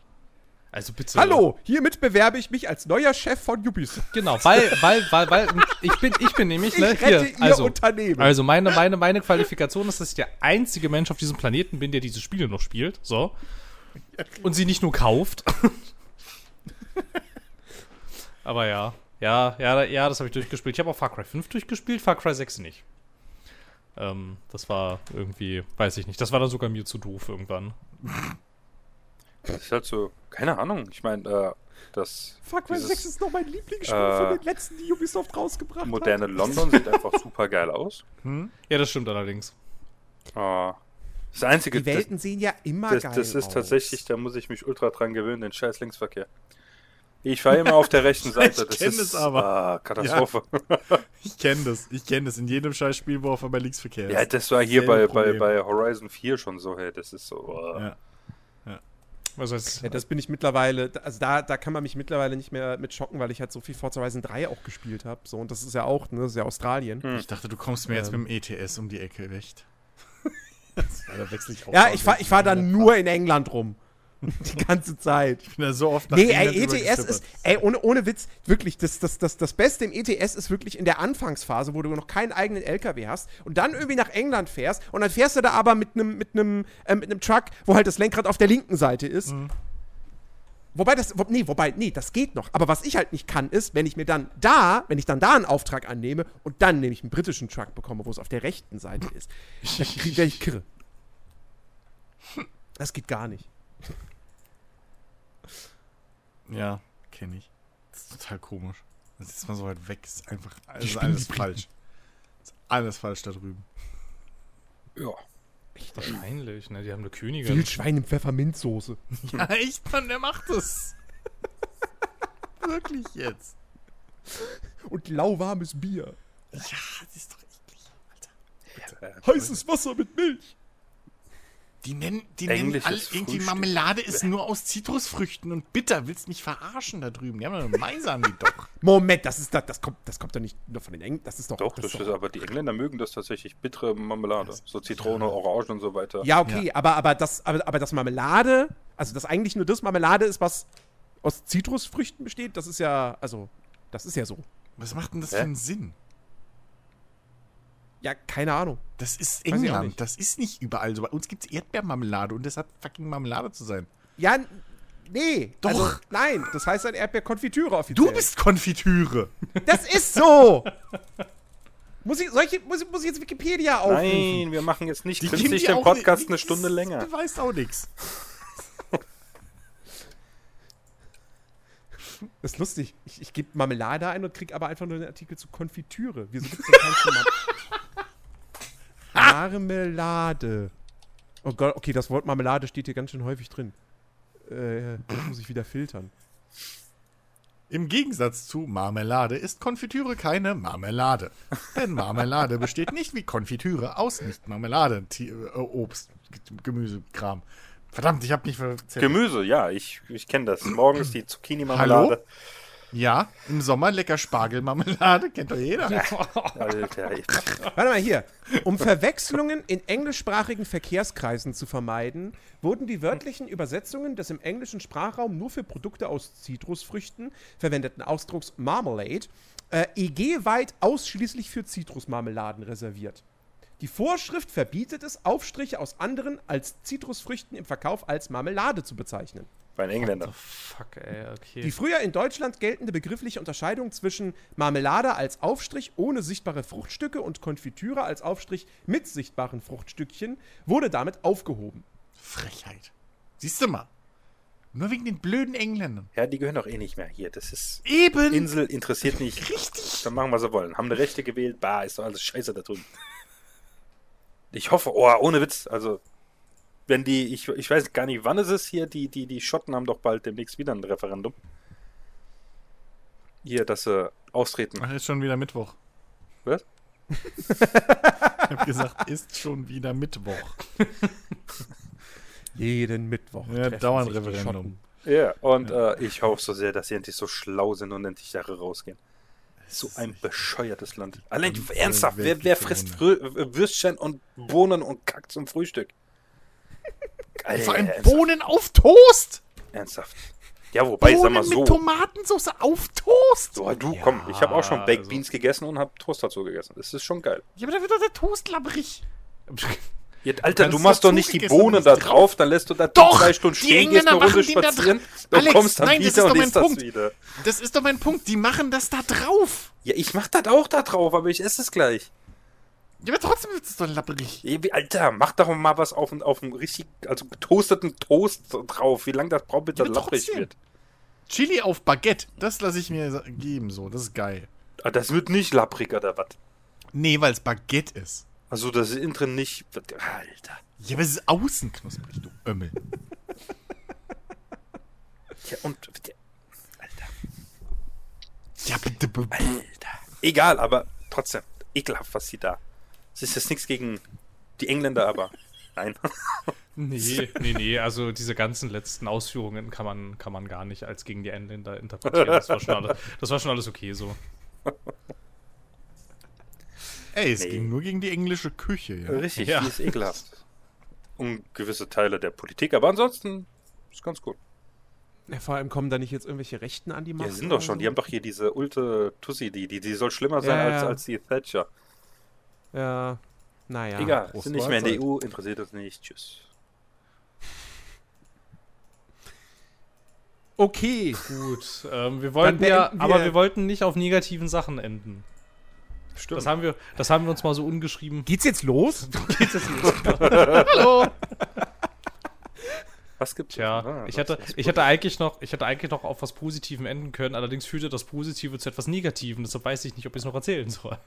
Also bitte. Hallo, hiermit bewerbe ich mich als neuer Chef von Ubisoft. Genau, weil, weil, weil, weil, ich bin, ich bin nämlich, Ich ne, rette hier, ihr also, Unternehmen. also meine, meine, meine Qualifikation ist, dass ich der einzige Mensch auf diesem Planeten bin, der diese Spiele noch spielt, so. Und sie nicht nur kauft. [LAUGHS] Aber ja, ja, ja, ja, das habe ich durchgespielt. Ich habe auch Far Cry 5 durchgespielt, Far Cry 6 nicht. Ähm, das war irgendwie, weiß ich nicht, das war dann sogar mir zu doof irgendwann. Das ist halt so, keine Ahnung. Ich meine, äh, das Far Cry dieses 6 ist noch mein Lieblingsspiel äh, von den letzten, die Ubisoft rausgebracht moderne hat. London sieht einfach super geil aus. Hm? Ja, das stimmt allerdings. Äh, das Einzige, Die Welten sehen ja immer das, geil das ist aus. tatsächlich, da muss ich mich ultra dran gewöhnen, den scheiß Linksverkehr. Ich fahre immer auf der rechten [LAUGHS] Seite. Ich Das kenn ist es aber. Ah, Katastrophe. [LAUGHS] Ich kenne das. Ich kenne das in jedem Scheißspiel, wo auf einmal Linksverkehr ist. Ja, das war hier bei, bei, bei Horizon 4 schon so, hey, das ist so. ah. Ja. Was heißt, Ja, das bin ich mittlerweile, also da, da kann man mich mittlerweile nicht mehr mit schocken, weil ich halt so viel Forza Horizon 3 auch gespielt habe. So, und das ist ja auch, ne, das ist ja Australien. Hm. Ich dachte, du kommst mir jetzt Ähm. mit dem ETS um die Ecke, echt? [LAUGHS] ja, da wechsle ich auch. Ja, ich fahr, ich fahr dann nur in England rum. [LAUGHS] Die ganze Zeit. Ich bin da so oft nach Nee, ey, ETS ist, ey, ohne, ohne Witz, wirklich, das, das, das, das Beste im ETS ist wirklich in der Anfangsphase, wo du noch keinen eigenen LKW hast und dann irgendwie nach England fährst und dann fährst du da aber mit einem mit einem äh, mit einem Truck, wo halt das Lenkrad auf der linken Seite ist. Wobei das, wo, nee, wobei, nee, das geht noch. Aber was ich halt nicht kann, ist, wenn ich mir dann da, wenn ich dann da einen Auftrag annehme und dann nämlich einen britischen Truck bekomme, wo es auf der rechten Seite ist, da krieg- werd ich kirre. [LAUGHS] Das geht gar nicht. Ja, kenne ich. Das ist total komisch. Das ist mal so weit weg. Das ist einfach das ist spinnen alles falsch. Das ist alles falsch da drüben. Ja. wahrscheinlich, ne? Die haben eine Königin. Wildschwein in Pfefferminzsoße. [LAUGHS] Ja, echt, Mann, der macht es. Wirklich jetzt. Und lauwarmes Bier. Ja, das ist doch eklig. Äh, Heißes Wasser mit Milch. Die nennen, die nennen alle irgendwie Frühstück. Marmelade ist nur aus Zitrusfrüchten und bitter. Willst mich verarschen da drüben? Die haben doch Meise haben die doch. [LAUGHS] Moment, das ist das, das kommt, das kommt doch nicht nur von den Engländern. Das ist doch. Doch, das das ist ist, doch aber die Engländer mögen das tatsächlich. Bittere Marmelade. So Zitrone, Orange und so weiter. ja, okay, aber, aber, das, aber, aber das Marmelade, also das eigentlich nur das Marmelade ist, was aus Zitrusfrüchten besteht, das ist ja, also, das ist ja so. Was macht denn das Hä? für einen Sinn? Ja, keine Ahnung. Das ist Weiß England. Das ist nicht überall so. Bei uns gibt es Erdbeermarmelade und das hat fucking Marmelade zu sein. Ja, nee. Doch. Also, nein, das heißt dann Erdbeerkonfitüre offiziell. Du bist Konfitüre. Das ist so! muss, ich, soll ich, muss, ich, muss ich jetzt Wikipedia aufrufen? Nein, wir machen jetzt nicht Die künstlich den Podcast eine Stunde länger. Du weißt auch nichts. Das ist lustig. Ich, ich gebe Marmelade ein und krieg aber einfach nur einen Artikel zu Konfitüre. Wieso gibt's denn keinen [LAUGHS] Marmelade. Oh Gott, okay, das Wort Marmelade steht hier ganz schön häufig drin. Äh, das muss ich wieder filtern. Im Gegensatz zu Marmelade ist Konfitüre keine Marmelade. Denn Marmelade besteht nicht wie Konfitüre aus nicht Marmelade, Ti- äh, Obst, G- Gemüse, Kram. Verdammt, ich habe nicht verzählt. Gemüse, ja, ich, ich kenne das. Morgen ist die Zucchini-Marmelade. Ja, im Sommer lecker Spargelmarmelade, kennt doch jeder. Alter. Warte mal hier. Um Verwechslungen in englischsprachigen Verkehrskreisen zu vermeiden, wurden die wörtlichen Übersetzungen des im englischen Sprachraum nur für Produkte aus Zitrusfrüchten verwendeten Ausdrucks Marmalade äh, EG-weit ausschließlich für Zitrusmarmeladen reserviert. Die Vorschrift verbietet es, Aufstriche aus anderen als Zitrusfrüchten im Verkauf als Marmelade zu bezeichnen. Bei den Engländern. Fuck, ey, okay. Die früher in Deutschland geltende begriffliche Unterscheidung zwischen Marmelade als Aufstrich ohne sichtbare Fruchtstücke und Konfitüre als Aufstrich mit sichtbaren Fruchtstückchen wurde damit aufgehoben. Frechheit. Siehst du mal. Nur wegen den blöden Engländern. Ja, die gehören doch eh nicht mehr hier. Das ist. Eben. Insel interessiert nicht. Richtig. Dann machen, was sie wollen. Haben eine Rechte gewählt, bah, ist doch alles scheiße da drüben. Ich hoffe, oh, ohne Witz, also, wenn die, ich, ich weiß gar nicht, wann ist es hier, die, die, die Schotten haben doch bald demnächst wieder ein Referendum. Hier, dass sie austreten. Ach, ist schon wieder Mittwoch. Was? ich hab gesagt, [LAUGHS] ist schon wieder Mittwoch. [LAUGHS] Jeden Mittwoch. Ja, dauernd Referendum. Ja, und Äh, ich hoffe so sehr, dass sie endlich so schlau sind und endlich da rausgehen. So ein bescheuertes Land. Allein, ernsthaft, wer, wer frisst Frö Würstchen und Bohnen und Kack zum Frühstück? Alter, Vor allem ernsthaft, Bohnen auf Toast. ernsthaft. Ja, wobei, sag Bohnen mal so. mit Tomatensauce auf Toast. So, du, Ja, komm, ich habe auch schon Baked also- Beans gegessen und habe Toast dazu gegessen. Das ist schon geil. Ja, aber da wird doch der Toast labbrig. Ja, Alter, du machst doch nicht die Bohnen da drauf. dann lässt du da Doch, zwei Stunden die stehen, gehst eine Runde machen den da spazieren, dann Alex, kommst dann nein, das ist wieder doch und mein isst das Punkt. wieder. Das ist doch mein Punkt. Die machen das da drauf. Ja, ich mach das auch da drauf, aber ich esse es gleich. Ja, aber trotzdem wird es doch wie- Alter, mach doch mal was auf, auf einen richtig, also getoasteten Toast drauf. Wie lange das braucht, bis Ja, das lapprig trotzdem. wird. Chili auf Baguette, das lasse ich mir geben so. Das ist geil. Ah, Das wird nicht lapprig oder was? Nee, weil es Baguette ist. Also das ist innen drin nicht. Alter. Ja, aber es ist außen knusprig, du Ömmel. [LAUGHS] Ja, und. Alter. Egal, aber trotzdem, ekelhaft, was sie da. Es ist jetzt nichts gegen die Engländer, aber nein. [LAUGHS] Nee, nee, nee, also diese ganzen letzten Ausführungen kann man, kann man gar nicht als gegen die Engländer interpretieren. Das war schon alles, das war schon alles okay so. Ey, es Nee. ging nur gegen die englische Küche, ja. Richtig, Ja. die ist ekelhaft. Und gewisse Teile der Politik, aber ansonsten ist ganz gut. Ja, vor allem kommen da nicht jetzt irgendwelche Rechten an die Macht. Die sind doch schon, die haben doch hier diese Ulte Tussi, die, die, die soll schlimmer sein Ja, als, ja. als die Thatcher. Ja, naja. Egal, Prost sind nicht mehr in der. EU, interessiert uns nicht. Tschüss. Okay. Gut, ähm, wir wollten ja, aber wir- wollten nicht auf negativen Sachen enden. Stimmt. Das haben wir, das haben wir uns mal so ungeschrieben. Geht's jetzt los? [LAUGHS] Geht es los? [LAUGHS] Hallo. was gibt's? Tja, Ah, ich was- ich hätte eigentlich noch, ich hätte eigentlich noch auf was Positivem enden können. Allerdings führte das Positive zu etwas Negativem. Deshalb weiß ich nicht, ob ich es noch erzählen soll.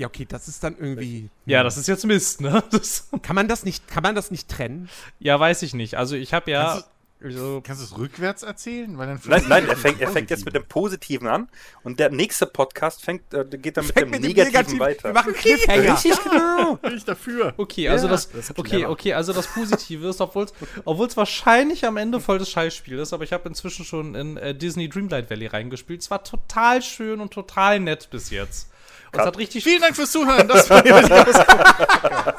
Ja, okay, das ist dann irgendwie. Ja, das ist jetzt Mist, ne? [LAUGHS] Das, Kann man das nicht, kann man das nicht trennen? ja, weiß ich nicht. Also ich habe ja, also, Kannst du es rückwärts erzählen? Weil dann Nein, nein, er [LAUGHS] fängt, er fängt jetzt mit dem Positiven an und der nächste Podcast fängt, äh, geht dann mit Fängt dem Negativen Wir weiter. machen Cliffhanger. Richtig, genau. [LAUGHS] Bin ich dafür. okay, also Ja, das, das okay, okay, also das Positive ist, obwohl es wahrscheinlich am Ende voll das Scheißspiel ist, aber ich habe inzwischen schon in äh, Disney Dreamlight Valley reingespielt. Es war total schön und total nett bis jetzt. Und es hat richtig Vielen Dank fürs Zuhören. Das war die Ausgabe.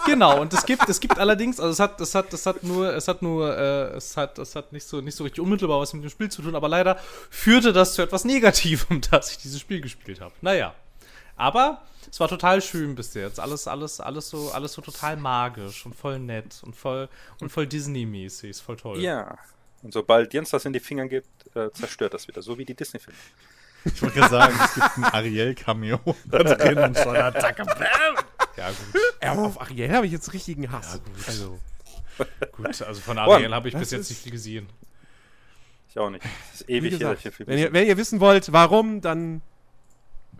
Genau, und es gibt, es gibt allerdings, also es hat, es hat, es hat nur, es hat nur, äh, es hat, es hat nicht so, nicht so richtig unmittelbar was mit dem Spiel zu tun, aber leider führte das zu etwas Negativem, [LAUGHS] dass ich dieses Spiel gespielt habe. Naja. Aber es war total schön bis jetzt. Alles, alles, alles so, alles so total magisch und voll nett und voll, und voll Disney-mäßig. Ist voll toll. Ja. Und sobald Jens das in die Finger gibt, äh, zerstört das wieder, so wie die Disney-Filme. Ich wollte gerade sagen, es gibt ein Ariel-Cameo da drin und schon Attacke. Bam! Ja, gut. Ja, aber auf Ariel habe ich jetzt richtigen Hass. Also, gut, also von Ariel habe ich bis jetzt nicht viel gesehen. Ich auch nicht. Das ist ewig hier, gesagt, ich viel wenn, ihr, wenn ihr wissen wollt, warum, dann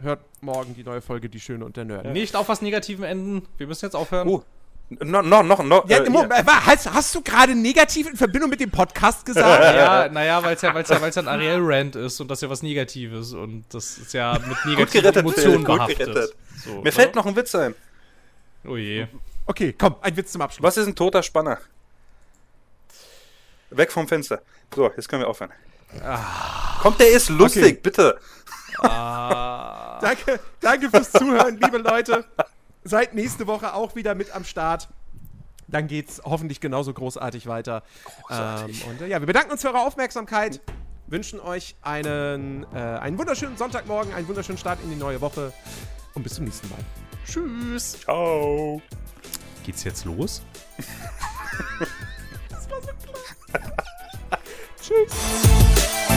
hört morgen die neue Folge Die Schöne und der Nerd. Nicht auf was Negativem enden. Wir müssen jetzt aufhören. Oh, no, no, noch, noch. Ja, äh, wa- hast, hast du gerade negativ in Verbindung mit dem Podcast gesagt? [LAUGHS] Ja, naja, weil es ja, weil's ja, weil's ja ein Ariel-Rant ist und das ja was Negatives und das ist ja mit negativen gerettet, Emotionen behaftet. gerettet. So, Mir fällt noch ein Witz ein. Oh je. Okay, komm, ein Witz zum Abschluss. Was ist ein toter Spanner? Weg vom Fenster. So, jetzt können wir aufhören. Kommt, der ist lustig, Okay. bitte. Ah, Danke, danke fürs Zuhören, liebe Leute. Seid nächste Woche auch wieder mit am Start. Dann geht's hoffentlich genauso großartig weiter. Großartig. Ähm, und äh, ja, wir bedanken uns für eure Aufmerksamkeit. Wünschen euch einen, äh, einen wunderschönen Sonntagmorgen, einen wunderschönen Start in die neue Woche. Und bis zum nächsten Mal. Tschüss. Ciao. geht's jetzt los? [LAUGHS] [LAUGHS] [LAUGHS] Tschüss.